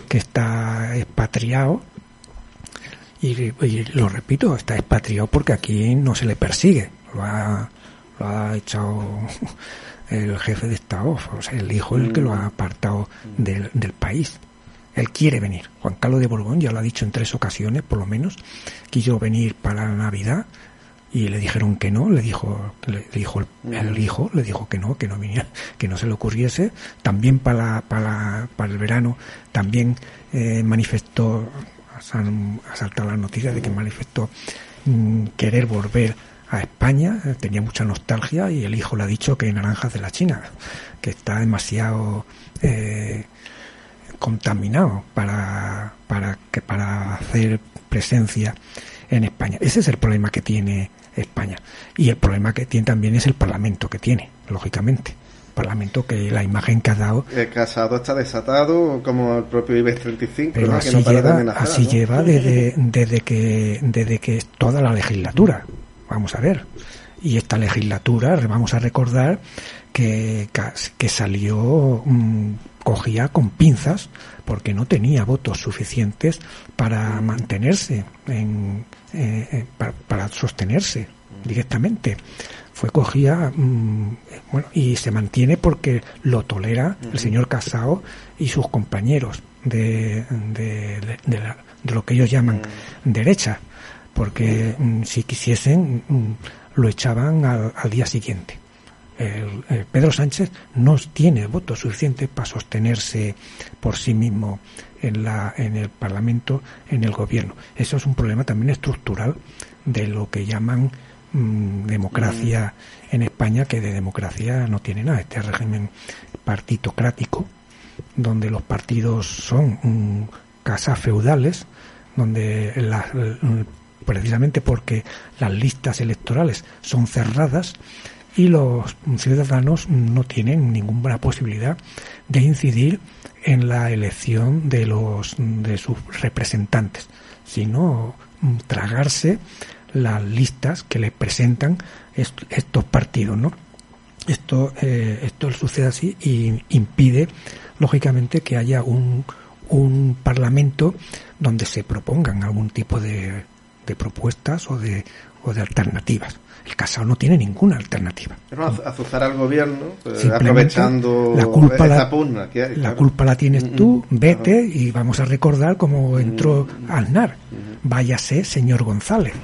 que está expatriado. Y, y lo repito, está expatriado porque aquí no se le persigue. Lo ha, lo ha echado el jefe de Estado, o sea, el hijo el que lo ha apartado del, del país. Él quiere venir. Juan Carlos de Borbón ya lo ha dicho en tres ocasiones, por lo menos, quiso venir para la Navidad y le dijeron que no, le dijo, le dijo el, hijo, le dijo que no, que no viniera, [laughs] que no se le ocurriese. También para, para, para el verano, también eh, manifestó, ha saltado la noticia de que manifestó mm, querer volver a España, tenía mucha nostalgia y el hijo le ha dicho que naranjas de la China, que está demasiado eh, contaminado para, para, que, para hacer presencia en España. Ese es el problema que tiene España. Y el problema que tiene también es el Parlamento que tiene, lógicamente. Parlamento que la imagen que ha dado. El casado está desatado, como el propio IBEX 35, pero ¿no? así que no lleva, amenazar, así ¿no? lleva desde, desde que desde que toda la legislatura. Vamos a ver. Y esta legislatura, vamos a recordar que, que salió, mm, cogía con pinzas porque no tenía votos suficientes para mantenerse, en, eh, eh, para, para sostenerse directamente. Fue cogía, mm, bueno, y se mantiene porque lo tolera el señor Casao y sus compañeros de, de, de- de la- de lo que ellos llaman derecha, porque mm, si quisiesen mm, lo echaban al, al día siguiente. El- Pedro Sánchez no tiene votos suficientes para sostenerse por sí mismo en, la, en el Parlamento, en el gobierno. Eso es un problema también estructural de lo que llaman mm, democracia en España, que de democracia no tiene nada. Este régimen partitocrático, donde los partidos son mm, casas feudales, donde la- mm, precisamente porque las listas electorales son cerradas y los ciudadanos no tienen ninguna posibilidad de incidir en la elección de los de sus representantes, sino mm, tragarse las listas que les presentan est- estos partidos, ¿no? Esto, eh, esto sucede así y impide, lógicamente, que haya un, un parlamento donde se propongan algún tipo de, de propuestas o de, o de alternativas. El Casado no tiene ninguna alternativa. Pero az- azuzar al gobierno, pues, aprovechando la culpa la, pugna que hay, la claro. culpa la tienes Mm, tú, mm, vete ajá. y vamos a recordar cómo entró Aznar. Váyase, señor González.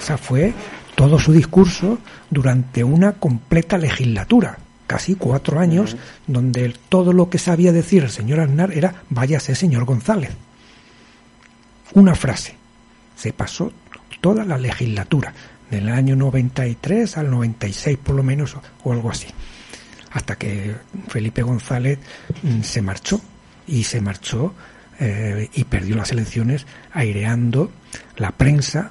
O sea, fue todo su discurso durante una completa legislatura, casi cuatro años, donde el- todo lo que sabía decir el señor Aznar era váyase, señor González. Una frase. Se pasó toda la legislatura, del año 93 al 96 por lo menos, o- algo así hasta que Felipe González mm, se marchó y se marchó eh, y perdió las elecciones aireando la prensa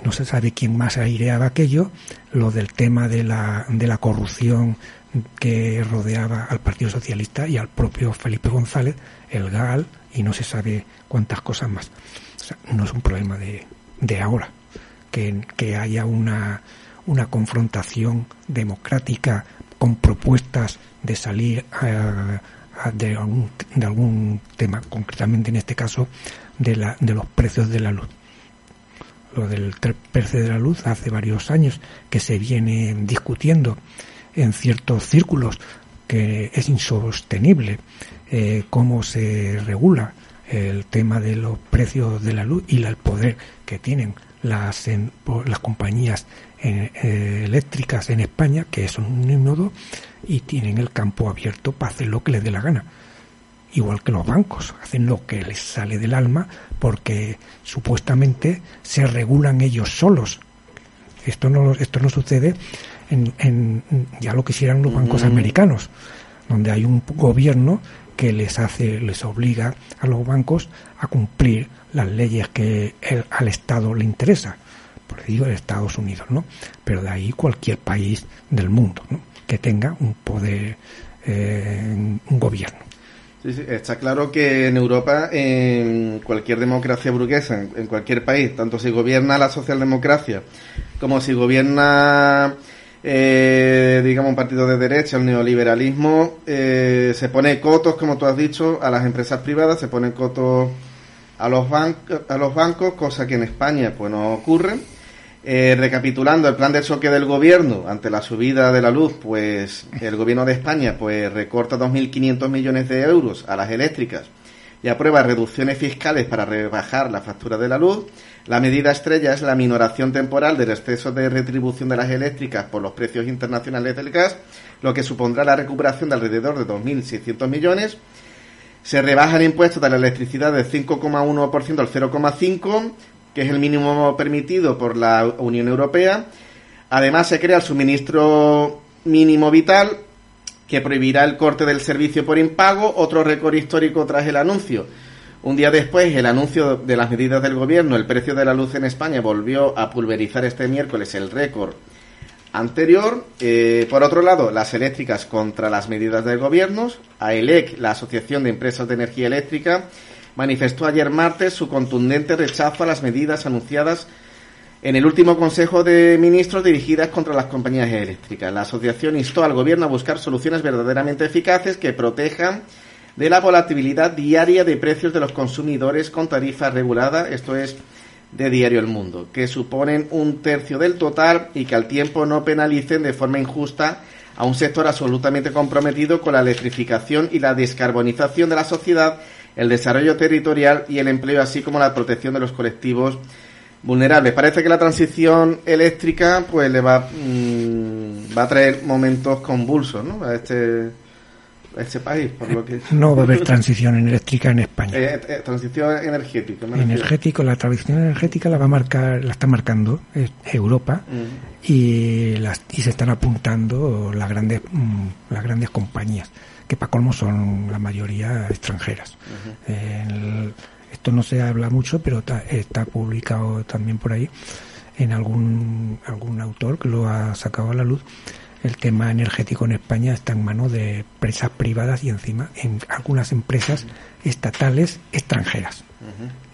y no se sabe quién más aireaba aquello lo del tema de la, de la corrupción que rodeaba al Partido Socialista y al propio Felipe González, el GAL y no se sabe cuántas cosas más. O sea, no es un problema de, de ahora que, que haya una, una confrontación democrática con propuestas de salir a- a- de, algún, de algún tema, concretamente en este caso de, la, de los precios de la luz. Lo del precio de la luz hace varios años que se viene discutiendo en ciertos círculos que es insostenible eh, cómo se regula el tema de los precios de la luz y el poder que tienen las, en- las compañías eh, eh, eléctricas en España, que son un nodo, y tienen el campo abierto para hacer lo que les dé la gana. Igual que los bancos, hacen lo que les sale del alma porque supuestamente se regulan ellos solos. Esto no, esto no sucede en, en ya lo quisieran los bancos americanos, donde hay un gobierno que les hace, les obliga a los bancos a cumplir las leyes que el- al Estado le interesa. Por digo el Estados Unidos, ¿no? Pero de ahí cualquier país del mundo, ¿no? Que tenga un poder, eh, un gobierno. Sí, sí, está claro que en Europa, en cualquier democracia burguesa, en cualquier país, tanto si gobierna la socialdemocracia como si gobierna, eh, digamos, un partido de derecha, el neoliberalismo, eh, se pone cotos, como tú has dicho, a las empresas privadas, se pone cotos a los, bancos a los bancos, cosa que en España pues no ocurre. Eh, recapitulando el plan de choque del gobierno ante la subida de la luz, pues el gobierno de España pues recorta 2.500 millones de euros a las eléctricas y aprueba reducciones fiscales para rebajar la factura de la luz. La medida estrella es la minoración temporal del exceso de retribución de las eléctricas por los precios internacionales del gas, lo que supondrá la recuperación de alrededor de 2.600 millones. Se rebaja el impuesto de la electricidad del 5,1% al 0,5%, que es el mínimo permitido por la Unión Europea. Además, se crea el suministro mínimo vital, que prohibirá el corte del servicio por impago, otro récord histórico tras el anuncio. Un día después, el anuncio de las medidas del gobierno, el precio de la luz en España volvió a pulverizar este miércoles el récord anterior. Eh, por otro lado, las eléctricas contra las medidas del gobierno. AELEC, la Asociación de Empresas de Energía Eléctrica, manifestó ayer martes su contundente rechazo a las medidas anunciadas en el último Consejo de Ministros dirigidas contra las compañías eléctricas. La asociación instó al Gobierno a buscar soluciones verdaderamente eficaces que protejan de la volatilidad diaria de precios de los consumidores con tarifa regulada, esto es de Diario El Mundo, que suponen un tercio del total y que al tiempo no penalicen de forma injusta a un sector absolutamente comprometido con la electrificación y la descarbonización de la sociedad, el desarrollo territorial y el empleo, así como la protección de los colectivos vulnerables. Parece que la transición eléctrica pues le va, mm, va a traer momentos convulsos ¿no? a este este país, por lo que... No va a haber transición eléctrica en España. Eh, eh, transición energética. Energético, la transición energética la va a marcar, la está marcando Europa mm. y, las, y se están apuntando las grandes, mm, las grandes compañías, que para colmo son la mayoría extranjeras. Esto no se habla mucho, pero está publicado también por ahí en algún, algún autor que lo ha sacado a la luz el tema energético en España está en manos de empresas privadas y encima en algunas empresas estatales extranjeras.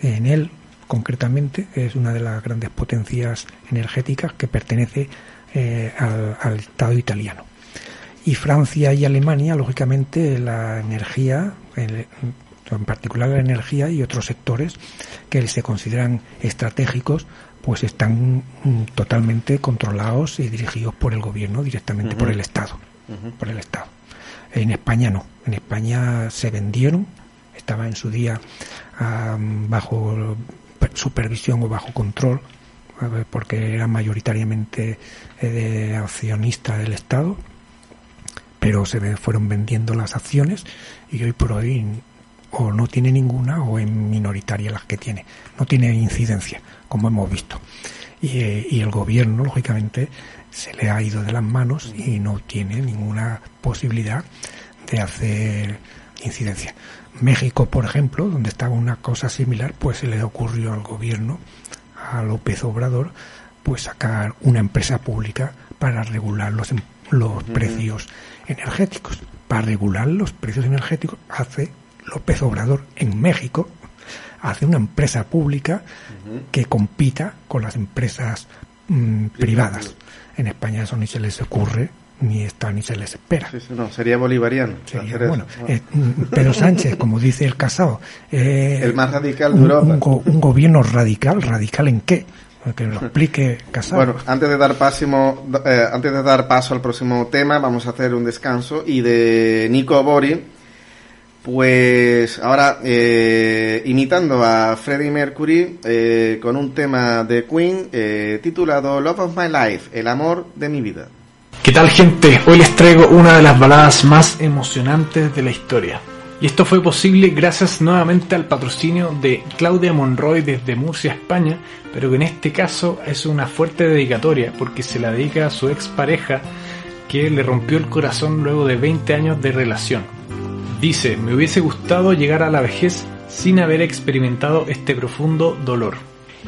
En él, concretamente, es una de las grandes potencias energéticas que pertenece eh, al, Estado italiano. Y Francia y Alemania, lógicamente, la energía, en particular la energía y otros sectores que se consideran estratégicos, pues están mm, totalmente controlados y dirigidos por el gobierno, directamente por el Estado, por el Estado. En España no, en España se vendieron, estaba en su día bajo supervisión o bajo control, porque era mayoritariamente eh, de accionista del Estado, pero se fueron vendiendo las acciones y hoy por hoy o no tiene ninguna o en minoritaria las que tiene. No tiene incidencia, como hemos visto. Y, el gobierno, lógicamente, se le ha ido de las manos y no tiene ninguna posibilidad de hacer incidencia. México, por ejemplo, donde estaba una cosa similar, pues se le ocurrió al gobierno, a López Obrador, pues sacar una empresa pública para regular los, los precios energéticos. Para regular los precios energéticos hace López Obrador en México hace una empresa pública que compita con las empresas mm, privadas. En España eso ni se les ocurre, ni está ni se les espera. no, sería bolivariano. bueno, eh, mm, Pedro Sánchez, como dice el casado, eh, el más radical de un, Europa. Un, gobierno radical, radical en qué? Que lo explique Casado. Bueno, antes de dar paso, eh, antes de dar paso al próximo tema, vamos a hacer un descanso y de Nico Bori pues ahora, eh, imitando a Freddie Mercury eh, con un tema de Queen eh, titulado Love of My Life, el amor de mi vida. ¿Qué tal gente? Hoy les traigo una de las baladas más emocionantes de la historia. Y esto fue posible gracias nuevamente al patrocinio de Claudia Monroy desde Murcia, España, pero que en este caso es una fuerte dedicatoria porque se la dedica a su expareja que le rompió el corazón luego de 20 años de relación. Dice, me hubiese gustado llegar a la vejez sin haber experimentado este profundo dolor.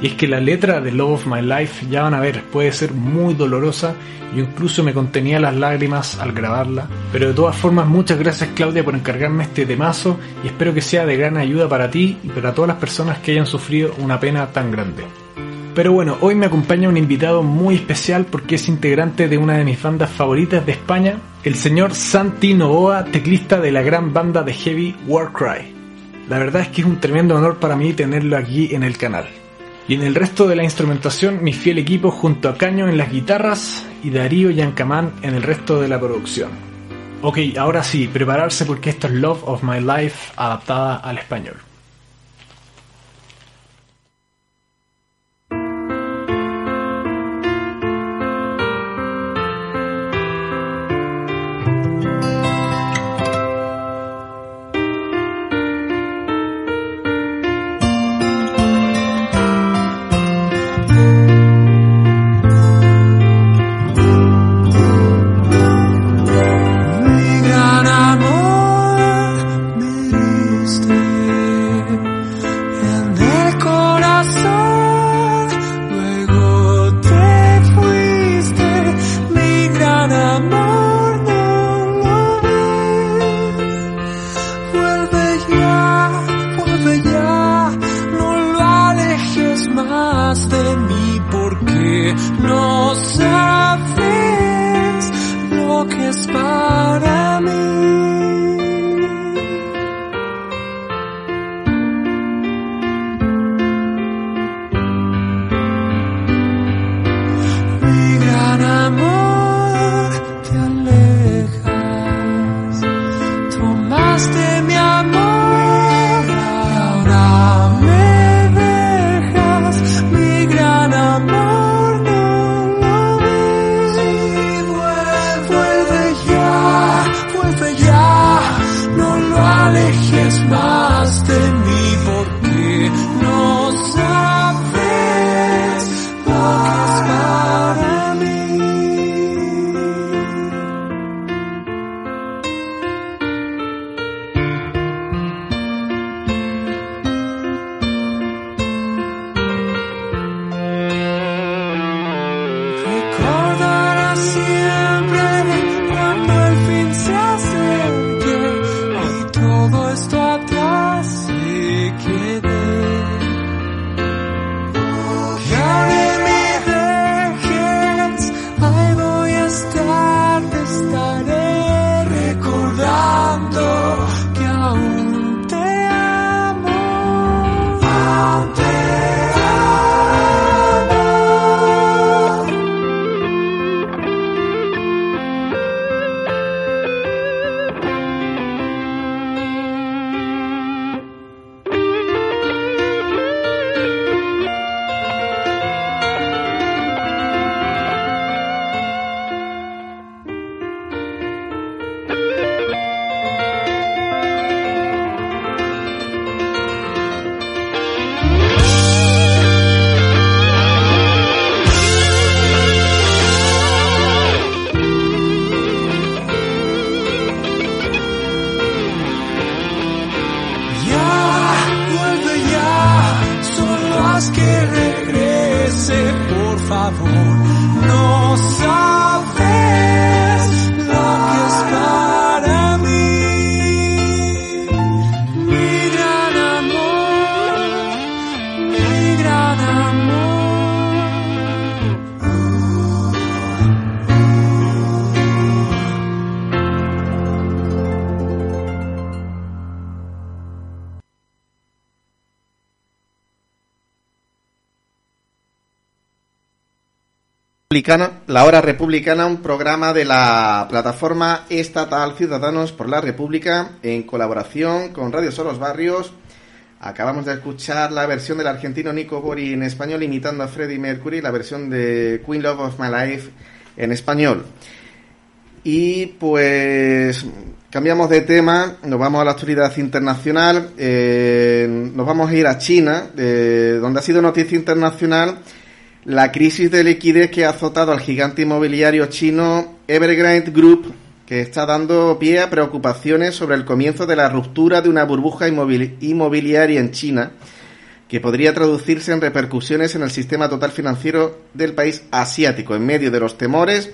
Y es que la letra de Love of My Life, ya van a ver, puede ser muy dolorosa. Yo incluso me contenía las lágrimas al grabarla. Pero de todas formas, muchas gracias Claudia por encargarme este temazo y espero que sea de gran ayuda para ti y para todas las personas que hayan sufrido una pena tan grande. Pero bueno, hoy me acompaña un invitado muy especial porque es integrante de una de mis bandas favoritas de España, el señor Santi Novoa, teclista de la gran banda de heavy Warcry. La verdad es que es un tremendo honor para mí tenerlo aquí en el canal. Y en el resto de la instrumentación, mi fiel equipo junto a Caño en las guitarras y Darío Yancamán en el resto de la producción. Ok, ahora sí, prepararse porque esto es Love of My Life adaptada al español. La Hora Republicana, un programa de la plataforma estatal Ciudadanos por la República en colaboración con Radio Solos Barrios. Acabamos de escuchar la versión del argentino Nico Bori en español imitando a Freddie Mercury, la versión de Queen Love of My Life en español. Y pues cambiamos de tema, nos vamos a la actualidad internacional, eh, nos vamos a ir a China, donde ha sido noticia internacional la crisis de liquidez que ha azotado al gigante inmobiliario chino Evergrande Group, que está dando pie a preocupaciones sobre el comienzo de la ruptura de una burbuja inmobiliaria en China, que podría traducirse en repercusiones en el sistema total financiero del país asiático. En medio de los temores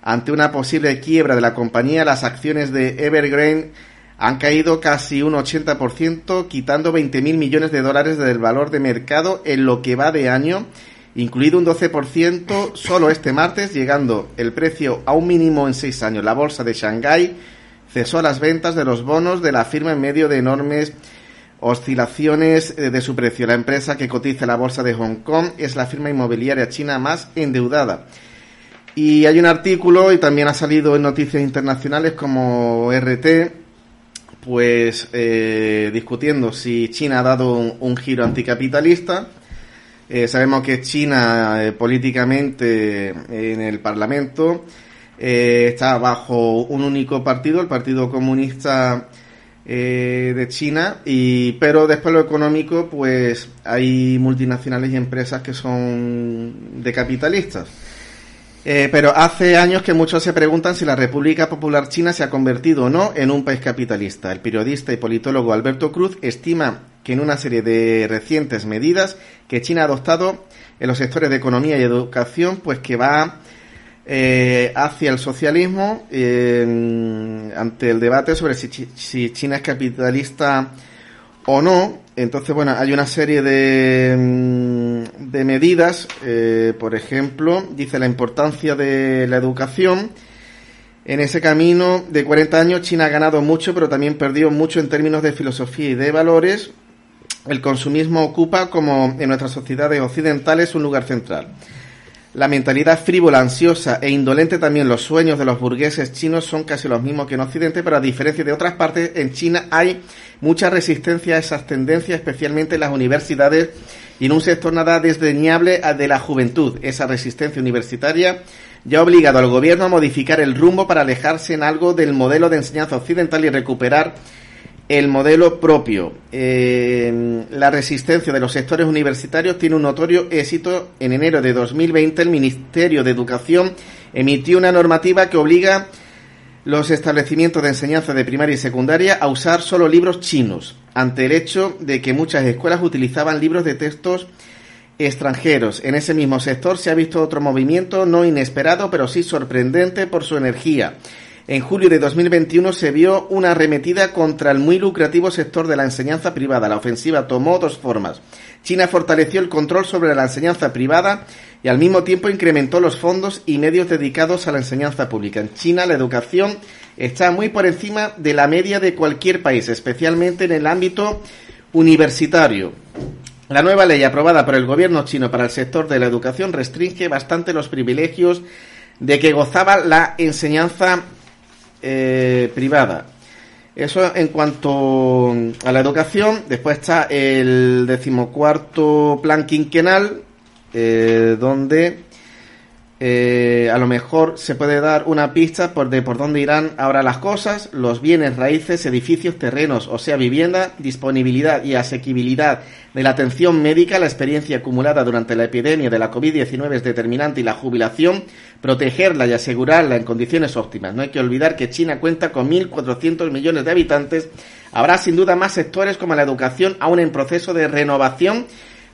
ante una posible quiebra de la compañía, las acciones de Evergrande han caído casi un 80%, quitando 20.000 millones de dólares del valor de mercado en lo que va de año, incluido un 12% solo este martes, llegando el precio a un mínimo en seis años. La bolsa de Shanghái cesó las ventas de los bonos de la firma en medio de enormes oscilaciones eh, de su precio. La empresa que cotiza la bolsa de Hong Kong es la firma inmobiliaria china más endeudada. Y hay un artículo y también ha salido en noticias internacionales como RT, pues eh, discutiendo si China ha dado un giro anticapitalista. Eh, sabemos que China eh, políticamente en el Parlamento eh, está bajo un único partido, el Partido Comunista eh, de China, y pero después lo económico, pues hay multinacionales y empresas que son de capitalistas. Eh, pero hace años que muchos se preguntan si la República Popular China se ha convertido o no en un país capitalista. El periodista y politólogo Alberto Cruz estima que en una serie de recientes medidas que China ha adoptado en los sectores de economía y educación, pues que va eh, hacia el socialismo ante el debate sobre si China es capitalista o no. Entonces, bueno, hay una serie de, mm, de medidas, eh, por ejemplo, dice la importancia de la educación. En ese camino de 40 años China ha ganado mucho, pero también perdió mucho en términos de filosofía y de valores. El consumismo ocupa, como en nuestras sociedades occidentales, un lugar central. La mentalidad frívola, ansiosa e indolente también los sueños de los burgueses chinos son casi los mismos que en Occidente, pero a diferencia de otras partes, en China hay mucha resistencia a esas tendencias, especialmente en las universidades y en un sector nada desdeñable de la juventud. Esa resistencia universitaria ya ha obligado al gobierno a modificar el rumbo para alejarse en algo del modelo de enseñanza occidental y recuperar el modelo propio. Eh, la resistencia de los sectores universitarios tiene un notorio éxito. En enero de 2020 el Ministerio de Educación emitió una normativa que obliga los establecimientos de enseñanza de primaria y secundaria a usar solo libros chinos, ante el hecho de que muchas escuelas utilizaban libros de textos extranjeros. En ese mismo sector se ha visto otro movimiento no inesperado, pero sí sorprendente por su energía. En julio de 2021 se vio una arremetida contra el muy lucrativo sector de la enseñanza privada. La ofensiva tomó dos formas. China fortaleció el control sobre la enseñanza privada y al mismo tiempo incrementó los fondos y medios dedicados a la enseñanza pública. En China la educación está muy por encima de la media de cualquier país, especialmente en el ámbito universitario. La nueva ley aprobada por el gobierno chino para el sector de la educación restringe bastante los privilegios de que gozaba la enseñanza eh, privada. Eso en cuanto a la educación. Después está el decimocuarto plan quinquenal, eh, donde eh, a lo mejor se puede dar una pista por de por dónde irán ahora las cosas, los bienes, raíces, edificios, terrenos, o sea, vivienda, disponibilidad y asequibilidad de la atención médica, la experiencia acumulada durante la epidemia de la COVID-19 es determinante y la jubilación, protegerla y asegurarla en condiciones óptimas. No hay que olvidar que China cuenta con 1.400 millones de habitantes. Habrá sin duda más sectores como la educación aún en proceso de renovación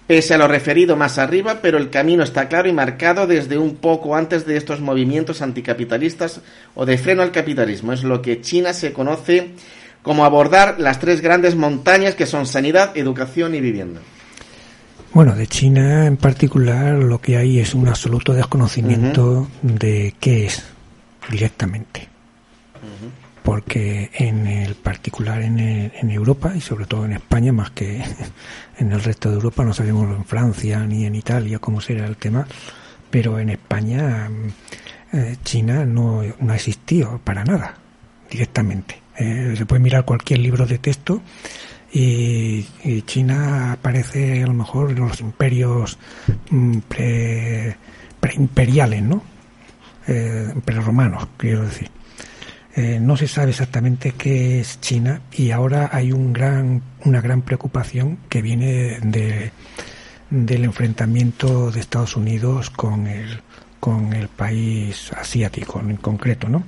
pese a lo referido más arriba, pero el camino está claro y marcado desde un poco antes de estos movimientos anticapitalistas o de freno al capitalismo. Es lo que China se conoce como abordar las tres grandes montañas que son sanidad, educación y vivienda. Bueno, de China en particular lo que hay es un absoluto desconocimiento de qué es directamente porque en el particular en, en, Europa y sobre todo en España más que [laughs] en el resto de Europa no sabemos en Francia ni en Italia cómo será el tema pero en España eh, China no, no ha existido para nada directamente. Eh, se puede mirar cualquier libro de texto y, China aparece a lo mejor en los imperios mm, pre, preimperiales no eh, preromanos quiero decir eh, no se sabe exactamente qué es China y ahora hay un gran, una gran preocupación que viene de, del enfrentamiento de Estados Unidos con el, con el país asiático en concreto, ¿no?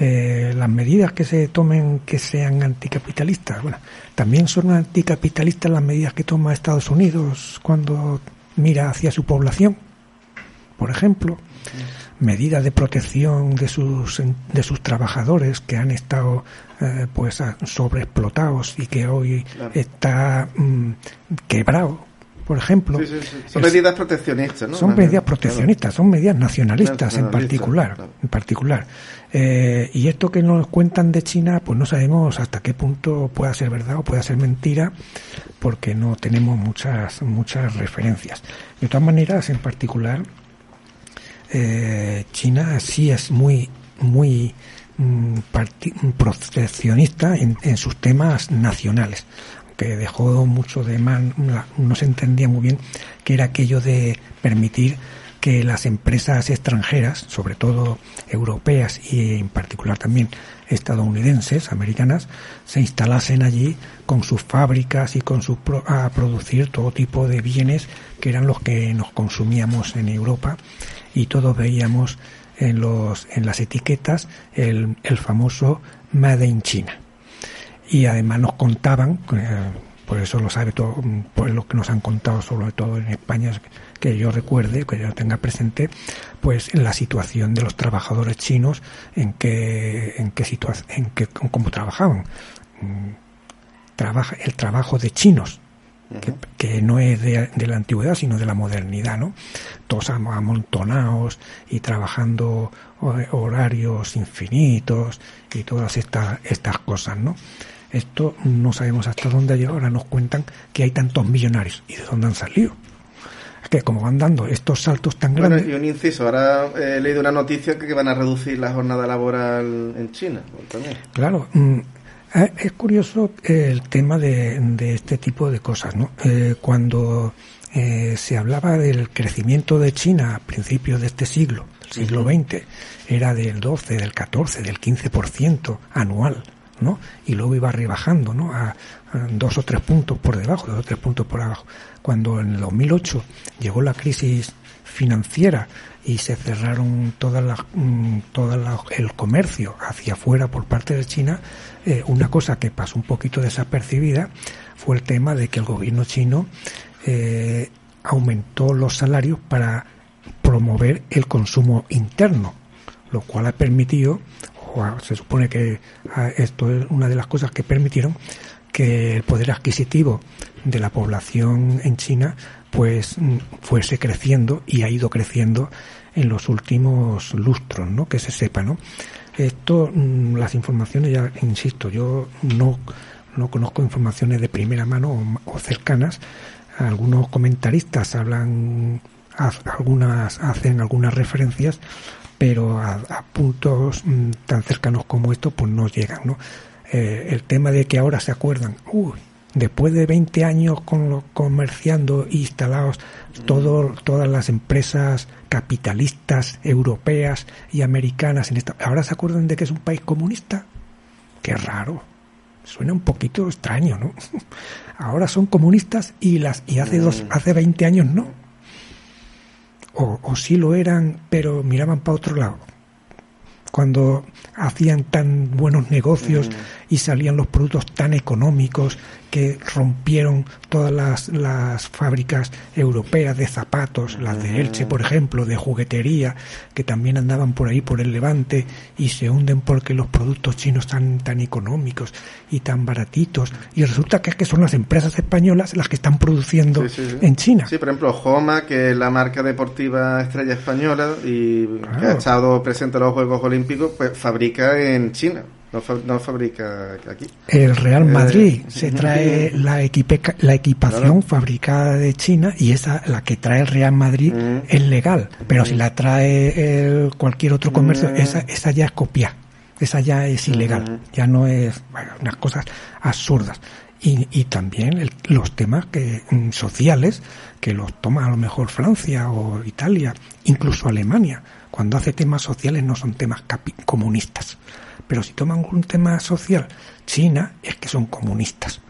Eh, las medidas que se tomen que sean anticapitalistas, bueno, también son anticapitalistas las medidas que toma Estados Unidos cuando mira hacia su población, por ejemplo medidas de protección de sus de sus trabajadores que han estado eh, pues sobreexplotados y que hoy está mm, quebrado por ejemplo son medidas proteccionistas ¿no? son medidas proteccionistas son medidas nacionalistas en particular en particular. Eh, y esto que nos cuentan de China pues no sabemos hasta qué punto pueda ser verdad o pueda ser mentira porque no tenemos muchas muchas referencias. De todas maneras en particular eh, China sí es muy, muy mm, proteccionista en, sus temas nacionales, que dejó mucho de man, no se entendía muy bien que era aquello de permitir que las empresas extranjeras, sobre todo europeas y en particular también estadounidenses, americanas, se instalasen allí con sus fábricas y con sus a producir todo tipo de bienes que eran los que nos consumíamos en Europa y todos veíamos en, los, en las etiquetas el, el famoso Made in China. Y además nos contaban, eh, por eso lo sabe todo, por lo que nos han contado sobre todo en España, que yo recuerde, que yo tenga presente, pues la situación de los trabajadores chinos, en qué, en qué situación, en qué, cómo trabajaban. Mm, trabaja, el trabajo de chinos, que, no es de, la antigüedad, sino de la modernidad, ¿no? Todos amontonados y trabajando horarios infinitos y todas estas, estas cosas, ¿no? Esto no sabemos hasta dónde ha llegado. Ahora nos cuentan que hay tantos millonarios. ¿Y de dónde han salido? Que como van dando estos saltos tan grandes... y un inciso. Ahora he leído una noticia que van a reducir la jornada laboral en China. También. Claro. Eh, es curioso el tema de, este tipo de cosas, ¿no? Eh, cuando eh, se hablaba del crecimiento de China a principios de este siglo, siglo XX, era del 12, del 14, del 15% anual, ¿no? Y luego iba rebajando, ¿no? A, dos o tres puntos por debajo, dos o tres puntos por abajo. Cuando en el 2008 llegó la crisis financiera y se cerraron todas las, mm, todas el comercio hacia afuera por parte de China, eh, una cosa que pasó un poquito desapercibida fue el tema de que el gobierno chino eh, aumentó los salarios para promover el consumo interno, lo cual ha permitido, o se supone que esto es una de las cosas que permitieron que el poder adquisitivo de la población en China pues mm, fuese creciendo y ha ido creciendo en los últimos lustros, ¿no? Que se sepa, ¿no? Esto, mm, las informaciones, ya insisto, yo no, no conozco informaciones de primera mano o, cercanas. Algunos comentaristas hablan, algunas, hacen algunas referencias, pero a, puntos mm, tan cercanos como esto, pues no llegan, ¿no? Eh, el tema de que ahora se acuerdan, uy, después de 20 años con comerciando instalados todo, todas las empresas capitalistas europeas y americanas en esta, ahora se acuerdan de que es un país comunista. Qué raro. Suena un poquito extraño no [laughs] ahora son comunistas y las y hace dos mm. hace 20 años no. O, o sí lo eran pero miraban para otro lado. Cuando hacían tan buenos negocios mm. Y salían los productos tan económicos que rompieron todas las, las fábricas europeas de zapatos, las de Elche, por ejemplo, de juguetería, que también andaban por ahí por el Levante y se hunden porque los productos chinos están tan económicos y tan baratitos. Y resulta que es que son las empresas españolas las que están produciendo en China. Sí, por ejemplo, Homa, que es la marca deportiva estrella española y que ha estado presente en los Juegos Olímpicos, pues fabrica en China. No, fabrica aquí. El Real eh, Madrid se trae la, la equipación fabricada de China y esa, la que trae el Real Madrid, mm. es legal. Pero si mm. la trae cualquier otro comercio, mm. esa, esa ya es copia. Esa ya es ilegal. Ya no es, bueno, unas cosas absurdas. Y, y también los temas que, sociales que los toma a lo mejor Francia o Italia, incluso Alemania. Cuando hace temas sociales no son temas comunistas pero si toman un tema social, China es que son comunistas,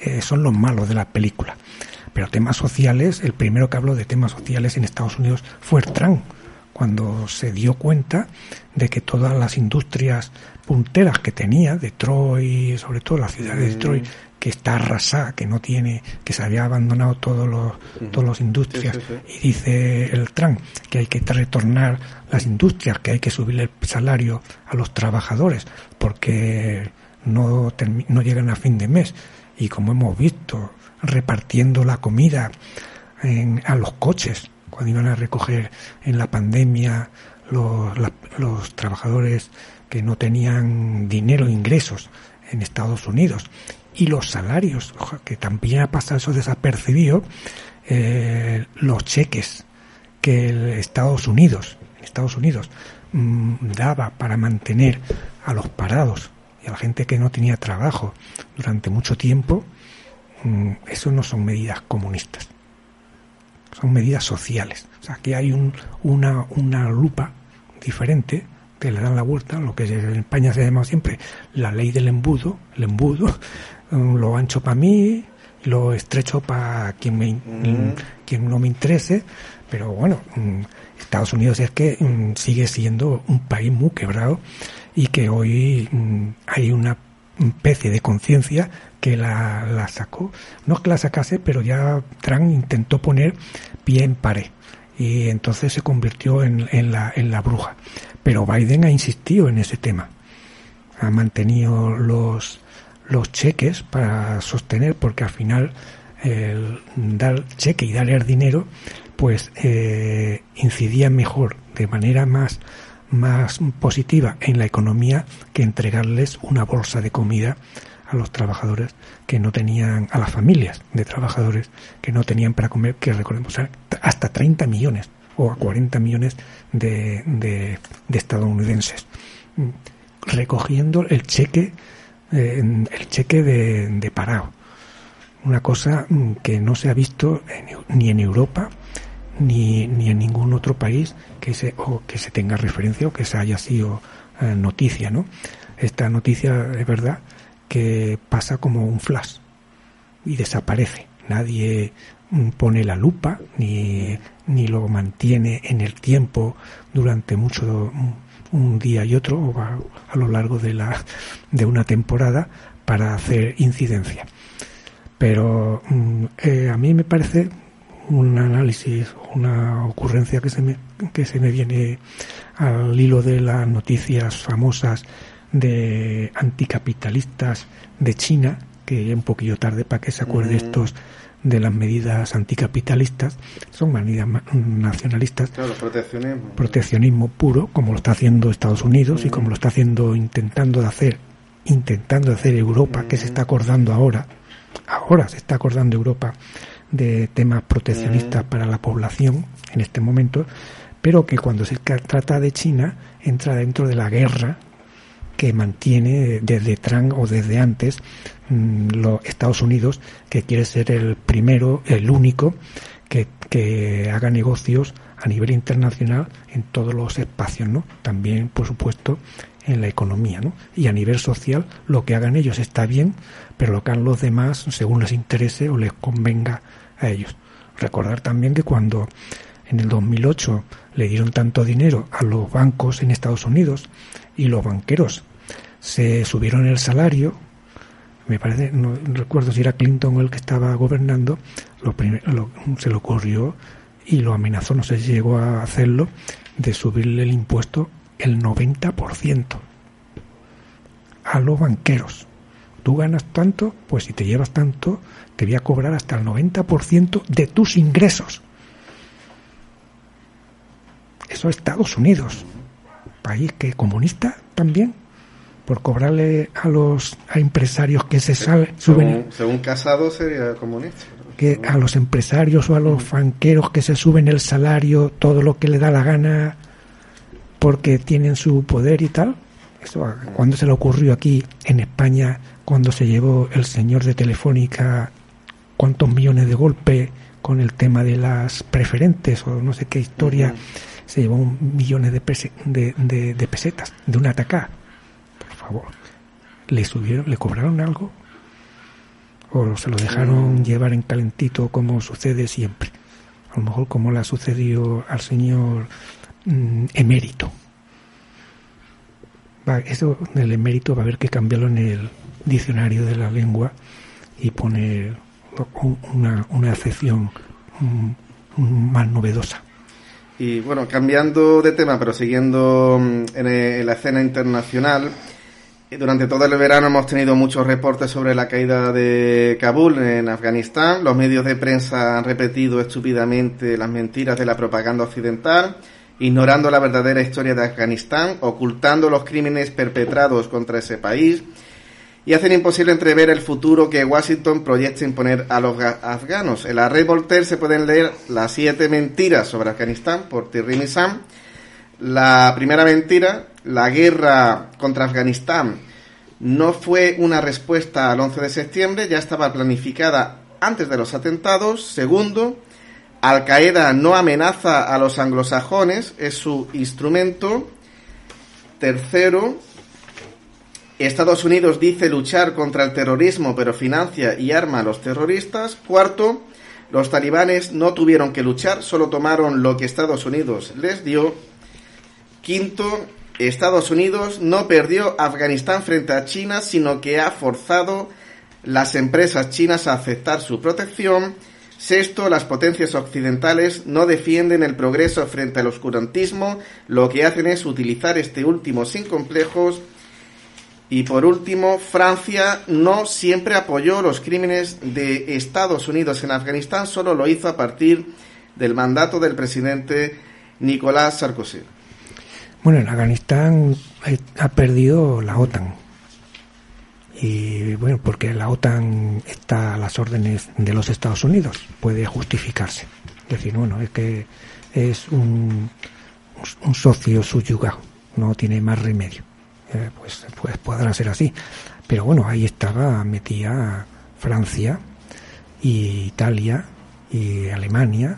eh, son los malos de la película. Pero temas sociales, el primero que habló de temas sociales en Estados Unidos fue Trump, cuando se dio cuenta de que todas las industrias punteras que tenía, Detroit, sobre todo la ciudad de Detroit, que está arrasada, que no tiene, que se había abandonado todos los, todos los industrias, y dice el Trump que hay que retornar las industrias, que hay que subir el salario a los trabajadores, porque no, no llegan a fin de mes. Y como hemos visto, repartiendo la comida en, a los coches, cuando iban a recoger en la pandemia los, los trabajadores que no tenían dinero, ingresos en Estados Unidos y los salarios, que también ha pasado eso desapercibido, eh, los cheques que el Estados Unidos, Estados Unidos mm, daba para mantener a los parados y a la gente que no tenía trabajo durante mucho tiempo, mm, eso no son medidas comunistas, son medidas sociales. O sea, que hay un, una, una lupa diferente que le dan la vuelta, lo que en España se llama siempre la ley del embudo, el embudo, lo ancho para mí, lo estrecho para quien, me, quien no me interese, pero bueno, mm, Estados Unidos es que mm, sigue siendo un país muy quebrado y que hoy mm, hay una especie de conciencia que la, la, sacó, no es que la sacase, pero ya Trump intentó poner pie en pared y entonces se convirtió en, en, la, en la bruja. Pero Biden ha insistido en ese tema, ha mantenido los, los cheques para sostener, porque al final el dar cheque y darle dinero, pues eh, incidía mejor, de manera más, más positiva en la economía que entregarles una bolsa de comida a los trabajadores que no tenían, a las familias de trabajadores que no tenían para comer, que recordemos, hasta 30 millones o a 40 millones de, de, estadounidenses, recogiendo el cheque, eh, el cheque de, de parado. Una cosa que no se ha visto ni en Europa ni, ni en ningún otro país que se, o que se tenga referencia o que se haya sido eh, noticia, ¿no? Esta noticia es verdad que pasa como un flash y desaparece. Nadie mm, pone la lupa ni, ni lo mantiene en el tiempo durante mucho un día y otro o a, a, lo largo de la de una temporada para hacer incidencia pero mm, eh, a mí me parece un análisis una ocurrencia que se me que se me viene al hilo de las noticias famosas de anticapitalistas de China, que un poquillo tarde para que se acuerde mm. estos de las medidas anticapitalistas, son medidas nacionalistas. proteccionismo. Proteccionismo puro, como lo está haciendo Estados Unidos y como lo está haciendo, intentando de hacer, intentando hacer Europa, que se está acordando ahora, ahora se está acordando Europa de temas proteccionistas para la población en este momento, pero que cuando se trata de China entra dentro de la guerra que mantiene desde Trump o desde antes mm, los Estados Unidos, que quiere ser el primero, el único que, que haga negocios a nivel internacional en todos los espacios, ¿no? También, por supuesto, en la economía, ¿no? Y a nivel social, lo que hagan ellos está bien, pero lo que hagan los demás, según les interese o les convenga a ellos. Recordar también que cuando en el 2008 le dieron tanto dinero a los bancos en Estados Unidos y los banqueros se subieron el salario, me parece, no recuerdo si era Clinton o el que estaba gobernando, lo, se le ocurrió y lo amenazó, no sé llegó a hacerlo, de subirle el impuesto el 90% a los banqueros. Tú ganas tanto, pues si te llevas tanto, te voy a cobrar hasta el 90% de tus ingresos. Eso es Estados Unidos, país que comunista también, por cobrarle a los a empresarios que se sabe, suben. Según, Casado sería comunista. Que a los empresarios o a los banqueros que se suben el salario, todo lo que le da la gana, porque tienen su poder y tal. Eso, cuando se le ocurrió aquí en España, cuando se llevó el señor de Telefónica, cuántos millones de golpe con el tema de las preferentes o no sé qué historia, se llevó millones de, de, pesetas de un atacá. Por favor, ¿le subieron, le cobraron algo? ¿O se lo dejaron llevar en calentito como sucede siempre? A lo mejor como le ha sucedido al señor Mm, emérito. Va, eso del emérito va a haber que cambiarlo en el diccionario de la lengua y poner una, una acepción mm, más novedosa. Y bueno, cambiando de tema, pero siguiendo mm, en, la escena internacional, eh, durante todo el verano hemos tenido muchos reportes sobre la caída de Kabul en Afganistán. Los medios de prensa han repetido estúpidamente las mentiras de la propaganda occidental ignorando la verdadera historia de Afganistán, ocultando los crímenes perpetrados contra ese país y hacen imposible entrever el futuro que Washington proyecta imponer a los afganos. En la red Voltaire se pueden leer las siete mentiras sobre Afganistán por Thierry Nissam. La primera mentira, la guerra contra Afganistán no fue una respuesta al 11 de septiembre, ya estaba planificada antes de los atentados. Segundo, al Qaeda no amenaza a los anglosajones, es su instrumento. Tercero, Estados Unidos dice luchar contra el terrorismo, pero financia y arma a los terroristas. Cuarto, los talibanes no tuvieron que luchar, solo tomaron lo que Estados Unidos les dio. Quinto, Estados Unidos no perdió Afganistán frente a China, sino que ha forzado las empresas chinas a aceptar su protección. Sexto, las potencias occidentales no defienden el progreso frente al oscurantismo, lo que hacen es utilizar este último sin complejos. Y por último, Francia no siempre apoyó los crímenes de Estados Unidos en Afganistán, solo lo hizo a partir del mandato del presidente Nicolás Sarkozy. Bueno, en Afganistán eh, ha perdido la OTAN. Y bueno, porque la OTAN está a las órdenes de los Estados Unidos, puede justificarse. Decir, bueno, es que es un, un socio subyugado, no tiene más remedio. Eh, pues, pues podrá ser así. Pero bueno, ahí estaba metía Francia, y Italia, y Alemania,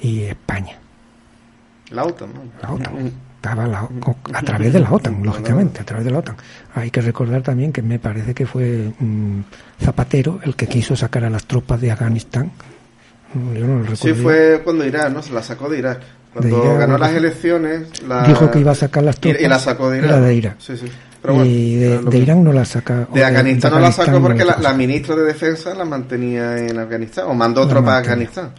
y España. La OTAN, La OTAN. Estaba la- a través de la OTAN, lógicamente, a través de la OTAN. Hay que recordar también que me parece que fue mm, Zapatero el que quiso sacar a las tropas de Afganistán. Mm, Yo no lo Sí, recuerdo. fue cuando Irak, ¿no? Se la sacó de Irak. Cuando De Irak, ganó las elecciones, la... Dijo que iba a sacar las tropas. Y, la sacó de Irak. Era de Irak. Sí, sí. Pero bueno, y de, de. Irán no la saca. De Afganistán no la sacó porque la, la la ministra de Defensa la mantenía en Afganistán, o mandó La tropas a. Afganistán.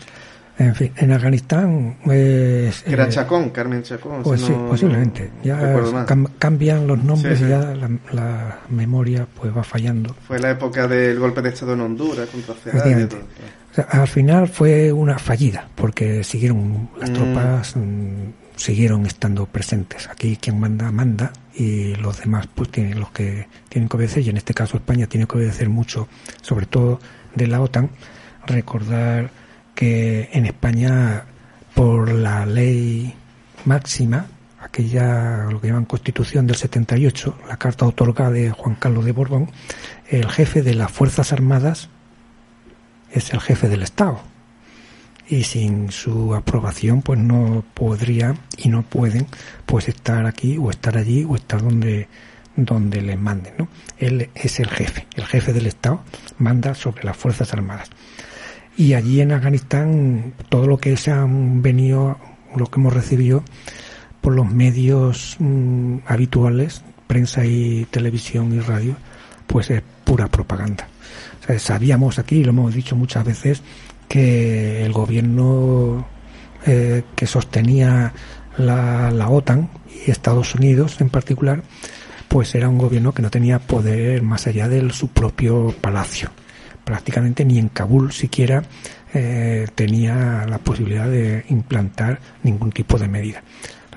En fin, en Afganistán. Pues, Que era eh, Chacón, Carmen Chacón. Pues si sí, no- posiblemente. Ya cam- cambian los nombres Sí, sí. y ya la, la memoria pues va fallando. Fue la época del golpe de Estado en Honduras contra todo. O sea, al final fue una fallida, porque siguieron, las Mm. tropas mm, siguieron estando presentes. Aquí quien manda, manda, y los demás pues tienen los que tienen que obedecer, y en este caso España tiene que obedecer mucho, sobre todo de la OTAN. Recordar que en España, por la ley máxima, aquella, lo que llaman Constitución del 78, la carta otorgada de Juan Carlos de Borbón, el jefe de las Fuerzas Armadas es el jefe del Estado. Y sin su aprobación, pues no podría y no pueden pues estar aquí o estar allí o estar donde donde les manden, ¿no? Él es el jefe, el jefe del Estado manda sobre las Fuerzas Armadas. Y allí en Afganistán todo lo que se han venido, lo que hemos recibido por los medios mm, habituales, prensa y televisión y radio, pues es pura propaganda. Sabíamos aquí, lo hemos dicho muchas veces, que el gobierno eh, que sostenía la, la OTAN y Estados Unidos en particular, pues era un gobierno que no tenía poder más allá de su propio palacio. Prácticamente ni en Kabul siquiera eh, tenía la posibilidad de implantar ningún tipo de medida.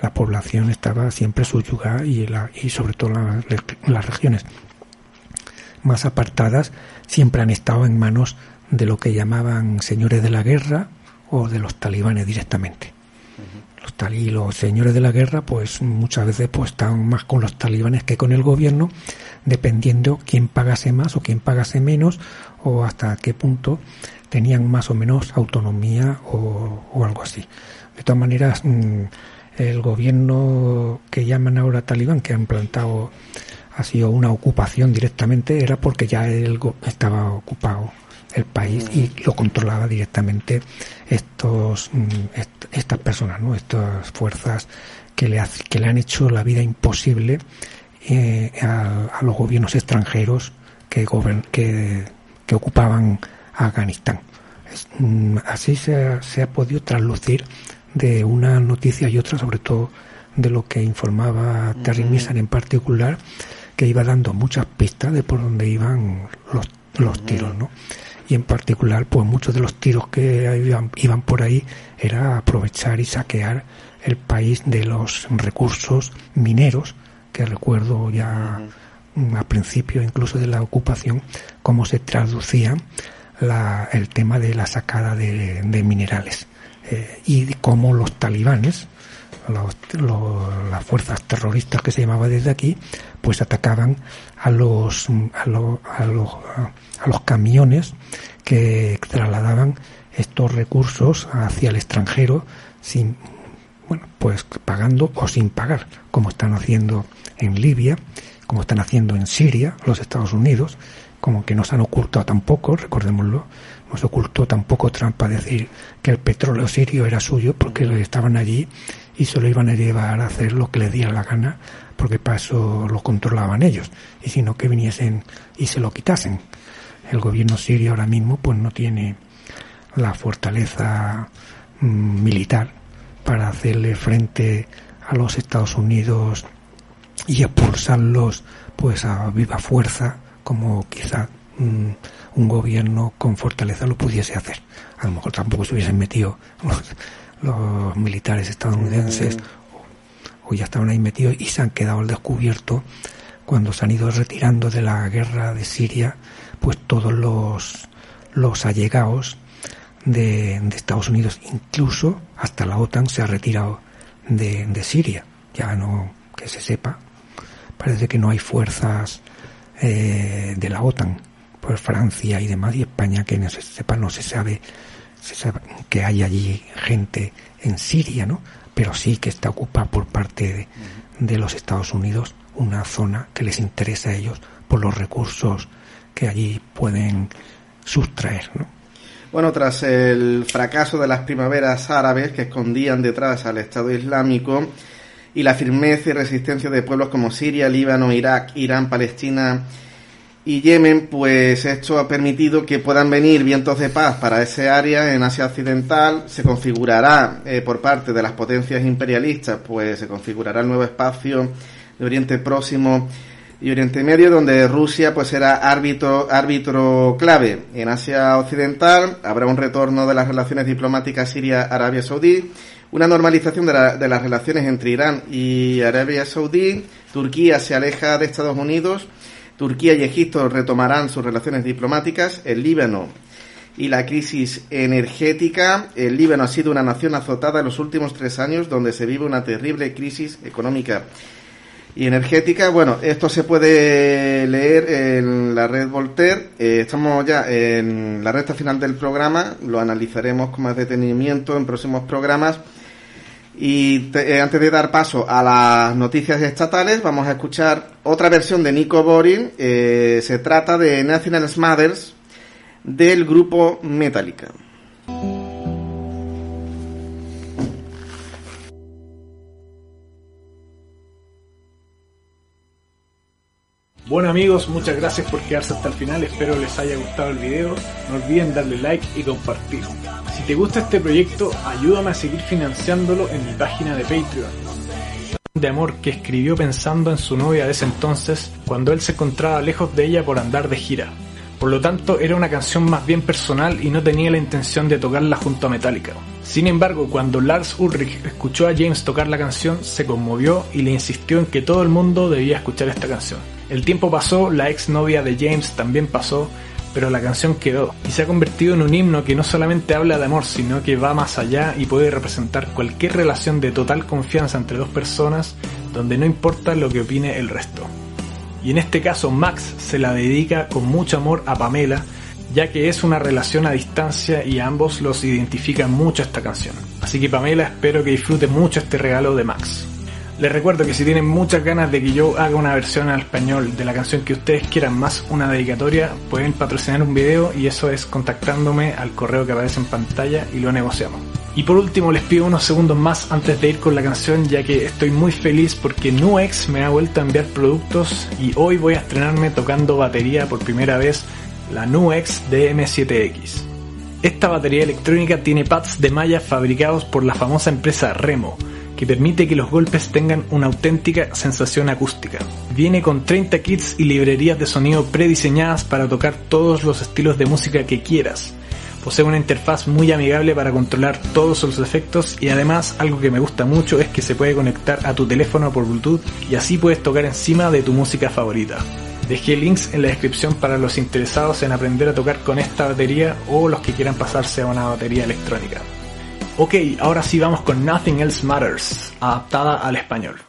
La población estaba siempre subyugada y, la, y sobre todo la- las regiones más apartadas siempre han estado en manos de lo que llamaban señores de la guerra o de los talibanes directamente. Los talí, los señores de la guerra, pues muchas veces pues estaban más con los talibanes que con el gobierno, dependiendo quién pagase más o quién pagase menos o hasta qué punto tenían más o menos autonomía o, o algo así. De todas maneras, mm, el gobierno que llaman ahora talibán, que han plantado ha sido una ocupación directamente, era porque ya él estaba ocupado el país y lo controlaba directamente estos mm, est- estas personas, ¿no? Estas fuerzas que le, hace- que le han hecho la vida imposible eh, a, a los gobiernos extranjeros que, gobern- que, que ocupaban Afganistán. Es, mm, así se ha, se ha podido traslucir de una noticia y otra, sobre todo de lo que informaba Terry Missan en particular, que iba dando muchas pistas de por dónde iban los, los tiros, ¿no? Y en particular, pues muchos de los tiros que iban, iban por ahí era aprovechar y saquear el país de los recursos mineros, que recuerdo ya a principio incluso de la ocupación, cómo se traducía la- el tema de la sacada de, de minerales eh, y cómo los talibanes, los- las fuerzas terroristas que se llamaba desde aquí, pues atacaban a los, a los, a los, a los camiones que trasladaban estos recursos hacia el extranjero sin, bueno, pues pagando o sin pagar, como están haciendo en Libia, como están haciendo en Siria, los Estados Unidos, como que nos han ocultado tampoco, recordémoslo, nos ocultó tampoco Trump para decir que el petróleo sirio era suyo porque estaban allí y se lo iban a llevar a hacer lo que les diera la gana porque para eso lo controlaban ellos y si no que viniesen y se lo quitasen. El gobierno sirio ahora mismo pues no tiene la fortaleza mm, militar para hacerle frente a los Estados Unidos y expulsarlos pues a viva fuerza como quizá mm, un gobierno con fortaleza lo pudiese hacer. A lo mejor tampoco se hubiesen metido los, militares estadounidenses o, ya estaban ahí metidos y se han quedado al descubierto cuando se han ido retirando de la guerra de Siria, pues todos los, los allegados de, de Estados Unidos, incluso hasta la OTAN se ha retirado de, de Siria. Ya no, que se sepa, parece que no hay fuerzas eh, de la OTAN, por Francia y demás, y España que no se sepa, no se sabe, se sabe que hay allí gente en Siria, ¿no? Pero sí que está ocupada por parte de, los Estados Unidos una zona que les interesa a ellos por los recursos que allí pueden sustraer, ¿no? Bueno, tras el fracaso de las primaveras árabes que escondían detrás al Estado Islámico y la firmeza y resistencia de pueblos como Siria, Líbano, Irak, Irán, Palestina y Yemen, pues esto ha permitido que puedan venir vientos de paz para ese área en Asia Occidental. Se configurará eh, por parte de las potencias imperialistas, pues se configurará el nuevo espacio de Oriente Próximo y Oriente Medio, donde Rusia pues será árbitro, árbitro clave. En Asia Occidental habrá un retorno de las relaciones diplomáticas Siria-Arabia Saudí, una normalización de, de, las relaciones entre Irán y Arabia Saudí, Turquía se aleja de Estados Unidos, Turquía y Egipto retomarán sus relaciones diplomáticas, el Líbano y la crisis energética. El Líbano ha sido una nación azotada en los últimos tres años, donde se vive una terrible crisis económica y energética. Bueno, esto se puede leer en la red Voltaire. Eh, estamos ya en la recta final del programa, lo analizaremos con más detenimiento en próximos programas. Y eh, antes de dar paso a las noticias estatales, vamos a escuchar otra versión de Nico Borin. Eh, se trata de National Smothers del grupo Metallica. Bueno amigos, muchas gracias por quedarse hasta el final, espero les haya gustado el video, no olviden darle like y compartir. Si te gusta este proyecto, ayúdame a seguir financiándolo en mi página de Patreon. De amor que escribió pensando en su novia de ese entonces, cuando él se encontraba lejos de ella por andar de gira. Por lo tanto, era una canción más bien personal y no tenía la intención de tocarla junto a Metallica. Sin embargo, cuando Lars Ulrich escuchó a James tocar la canción, se conmovió y le insistió en que todo el mundo debía escuchar esta canción. El tiempo pasó, la ex novia de James también pasó, pero la canción quedó y se ha convertido en un himno que no solamente habla de amor, sino que va más allá y puede representar cualquier relación de total confianza entre dos personas donde no importa lo que opine el resto. Y en este caso Max se la dedica con mucho amor a Pamela, ya que es una relación a distancia y ambos los identifica mucho esta canción. Así que Pamela espero que disfrute mucho este regalo de Max. Les recuerdo que si tienen muchas ganas de que yo haga una versión al español de la canción que ustedes quieran más una dedicatoria, pueden patrocinar un video y eso es contactándome al correo que aparece en pantalla y lo negociamos. Y por último les pido unos segundos más antes de ir con la canción ya que estoy muy feliz porque Nuex me ha vuelto a enviar productos y hoy voy a estrenarme tocando batería por primera vez la Nuex DM7X. Esta batería electrónica tiene pads de malla fabricados por la famosa empresa Remo que permite que los golpes tengan una auténtica sensación acústica. Viene con 30 kits y librerías de sonido prediseñadas para tocar todos los estilos de música que quieras. Posee una interfaz muy amigable para controlar todos los efectos y además algo que me gusta mucho es que se puede conectar a tu teléfono por Bluetooth y así puedes tocar encima de tu música favorita. Dejé links en la descripción para los interesados en aprender a tocar con esta batería o los que quieran pasarse a una batería electrónica. Ok, ahora sí vamos con Nothing Else Matters, adaptada al español.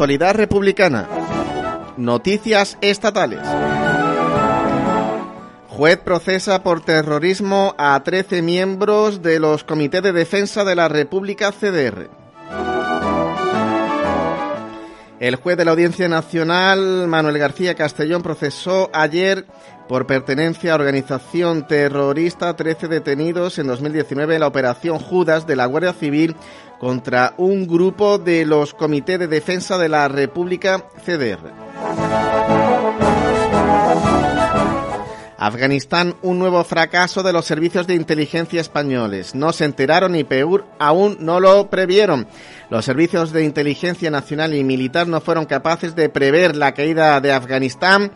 Actualidad republicana. Noticias estatales. Juez procesa por terrorismo a 13 miembros de los Comités de Defensa de la República CDR. El juez de la Audiencia Nacional, Manuel García Castellón, procesó ayer por pertenencia a organización terrorista a 13 detenidos en 2019 en la operación Judas de la Guardia Civil contra un grupo de los Comités de Defensa de la República CDR. Afganistán, un nuevo fracaso de los servicios de inteligencia españoles. No se enteraron y peor, aún no lo previeron. Los servicios de inteligencia nacional y militar no fueron capaces de prever la caída de Afganistán,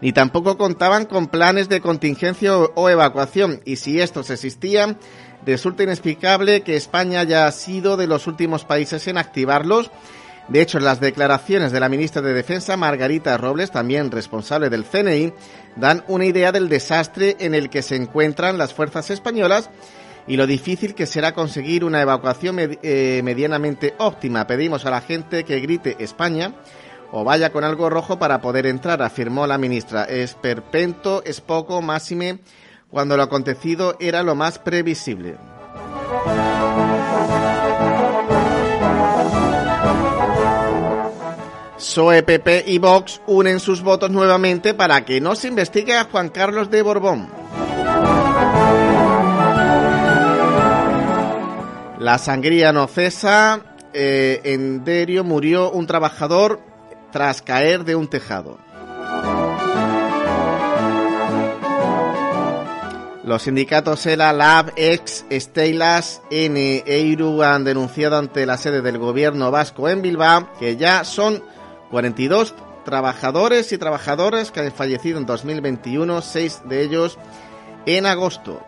ni tampoco contaban con planes de contingencia o, evacuación. Y si estos existían, resulta inexplicable que España haya sido de los últimos países en activarlos. De hecho, las declaraciones de la ministra de Defensa, Margarita Robles, también responsable del CNI, dan una idea del desastre en el que se encuentran las fuerzas españolas y lo difícil que será conseguir una evacuación eh, medianamente óptima. Pedimos a la gente que grite España o vaya con algo rojo para poder entrar, afirmó la ministra. Es perpento, es poco, máxime, cuando lo acontecido era lo más previsible. PSOE, PP y Vox unen sus votos nuevamente para que no se investigue a Juan Carlos de Borbón. La sangría no cesa. Eh, en Derio murió un trabajador tras caer de un tejado. Los sindicatos ELA, LAB, EX, Estelas, N e IRU han denunciado ante la sede del gobierno vasco en Bilbao que ya son 42 trabajadores y trabajadoras que han fallecido en 2021, seis de ellos en agosto.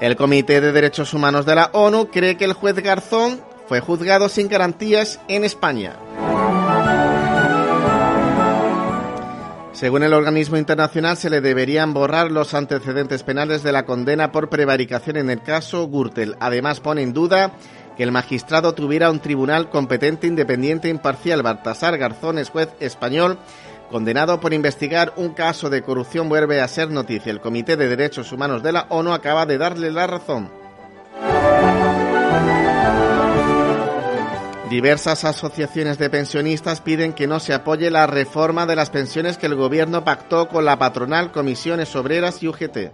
El Comité de Derechos Humanos de la ONU cree que el juez Garzón fue juzgado sin garantías en España. Según el organismo internacional, se le deberían borrar los antecedentes penales de la condena por prevaricación en el caso Gürtel. Además, pone en duda que el magistrado tuviera un tribunal competente, independiente e imparcial. Baltasar Garzón es juez español condenado por investigar un caso de corrupción vuelve a ser noticia. El Comité de Derechos Humanos de la ONU acaba de darle la razón. Diversas asociaciones de pensionistas piden que no se apoye la reforma de las pensiones que el gobierno pactó con la patronal, comisiones obreras y UGT.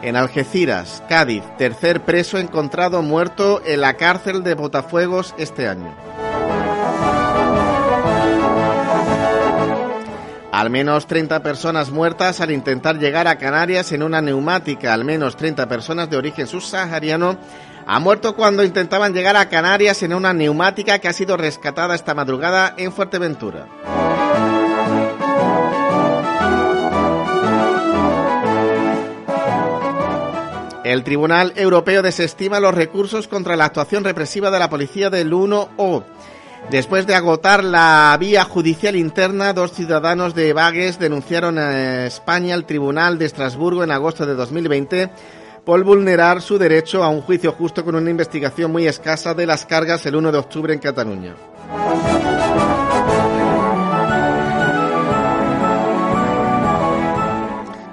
En Algeciras, Cádiz, tercer preso encontrado muerto en la cárcel de Botafuegos este año. Al menos 30 personas muertas al intentar llegar a Canarias en una neumática. Al menos 30 personas de origen subsahariano han muerto cuando intentaban llegar a Canarias en una neumática que ha sido rescatada esta madrugada en Fuerteventura. El Tribunal Europeo desestima los recursos contra la actuación represiva de la policía del 1O. Después de agotar la vía judicial interna, dos ciudadanos de Bagues denunciaron a España al Tribunal de Estrasburgo en agosto de 2020 por vulnerar su derecho a un juicio justo con una investigación muy escasa de las cargas el 1 de octubre en Cataluña.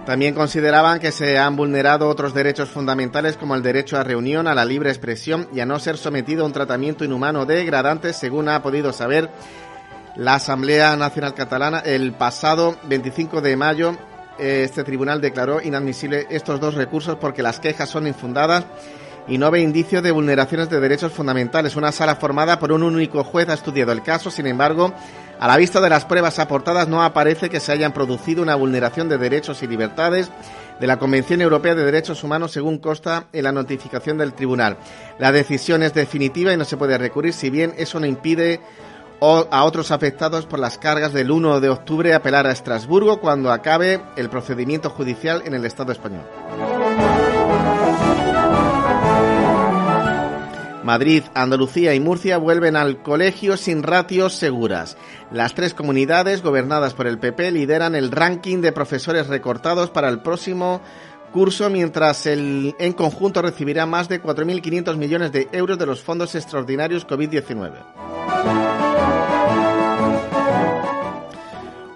También consideraban que se han vulnerado otros derechos fundamentales como el derecho a reunión, a la libre expresión y a no ser sometido a un tratamiento inhumano degradante, según ha podido saber la Asamblea Nacional Catalana el pasado 25 de mayo. Este tribunal declaró inadmisible estos dos recursos porque las quejas son infundadas y no ve indicios de vulneraciones de derechos fundamentales. Una sala formada por un único juez ha estudiado el caso, sin embargo, a la vista de las pruebas aportadas no aparece que se hayan producido una vulneración de derechos y libertades de la Convención Europea de Derechos Humanos, según consta en la notificación del tribunal. La decisión es definitiva y no se puede recurrir, si bien eso no impide a otros afectados por las cargas del 1 de octubre apelar a Estrasburgo cuando acabe el procedimiento judicial en el Estado español. Madrid, Andalucía y Murcia vuelven al colegio sin ratios seguras. Las tres comunidades gobernadas por el PP lideran el ranking de profesores recortados para el próximo curso, mientras el, en conjunto recibirá más de 4.500 millones de euros de los fondos extraordinarios COVID-19.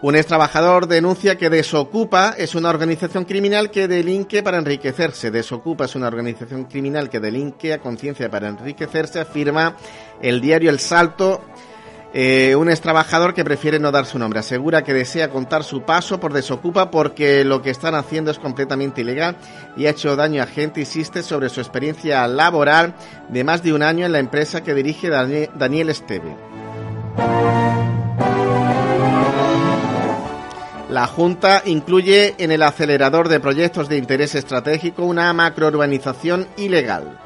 Un ex trabajador denuncia que Desocupa es una organización criminal que delinque para enriquecerse. Desocupa es una organización criminal que delinque a conciencia para enriquecerse, afirma el diario El Salto. Eh, un ex trabajador que prefiere no dar su nombre asegura que desea contar su paso por Desocupa porque lo que están haciendo es completamente ilegal y ha hecho daño a gente. Insiste sobre su experiencia laboral de más de un año en la empresa que dirige Daniel Esteve. La Junta incluye en el acelerador de proyectos de interés estratégico una macrourbanización ilegal.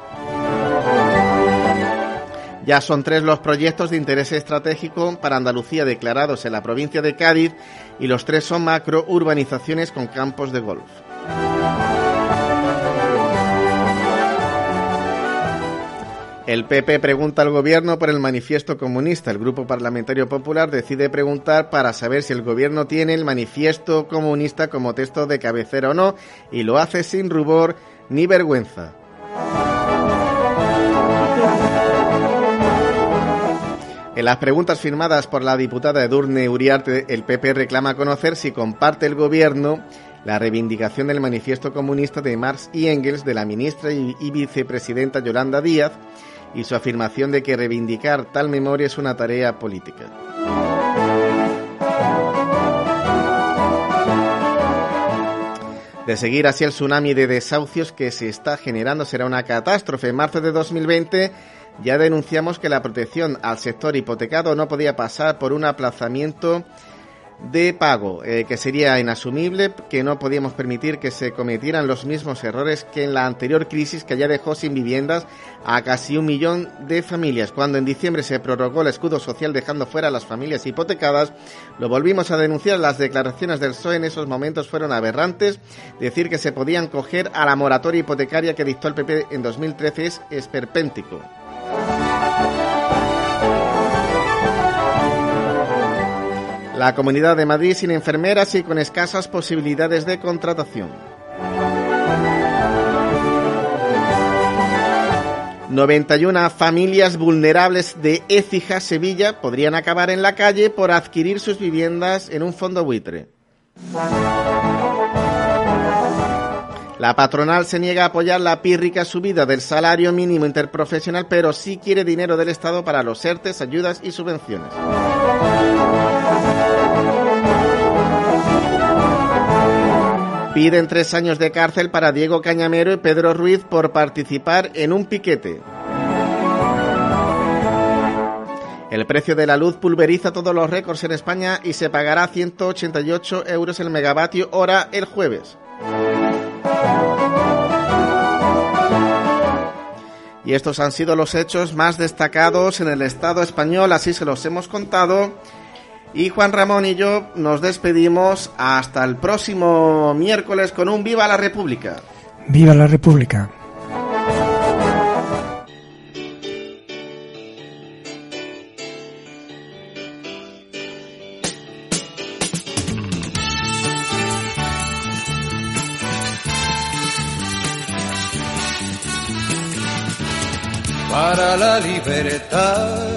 Ya son tres los proyectos de interés estratégico para Andalucía declarados en la provincia de Cádiz y los tres son macrourbanizaciones con campos de golf. El PP pregunta al gobierno por el manifiesto comunista. El Grupo Parlamentario Popular decide preguntar para saber si el gobierno tiene el manifiesto comunista como texto de cabecera o no y lo hace sin rubor ni vergüenza. En las preguntas firmadas por la diputada Edurne Uriarte, el PP reclama conocer si comparte el gobierno la reivindicación del manifiesto comunista de Marx y Engels de la ministra y vicepresidenta Yolanda Díaz y su afirmación de que reivindicar tal memoria es una tarea política. De seguir así el tsunami de desahucios que se está generando será una catástrofe. En marzo de 2020 ya denunciamos que la protección al sector hipotecado no podía pasar por un aplazamiento de pago, eh, que sería inasumible, que no podíamos permitir que se cometieran los mismos errores que en la anterior crisis que ya dejó sin viviendas a casi un millón de familias. Cuando en diciembre se prorrogó el escudo social dejando fuera a las familias hipotecadas, lo volvimos a denunciar. Las declaraciones del PSOE en esos momentos fueron aberrantes. Decir que se podían coger a la moratoria hipotecaria que dictó el PP en 2013 es esperpéntico. La Comunidad de Madrid sin enfermeras y con escasas posibilidades de contratación. 91 familias vulnerables de Écija, Sevilla, podrían acabar en la calle por adquirir sus viviendas en un fondo buitre. La patronal se niega a apoyar la pírrica subida del salario mínimo interprofesional, pero sí quiere dinero del Estado para los ERTES, ayudas y subvenciones. Piden tres años de cárcel para Diego Cañamero y Pedro Ruiz por participar en un piquete. El precio de la luz pulveriza todos los récords en España y se pagará 188 euros el megavatio hora el jueves. Y estos han sido los hechos más destacados en el Estado español, así se los hemos contado y Juan Ramón y yo nos despedimos hasta el próximo miércoles con un Viva la República. Viva la República. Para la libertad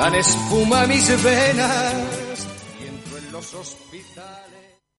Dan espuma a mis venas y entro en los.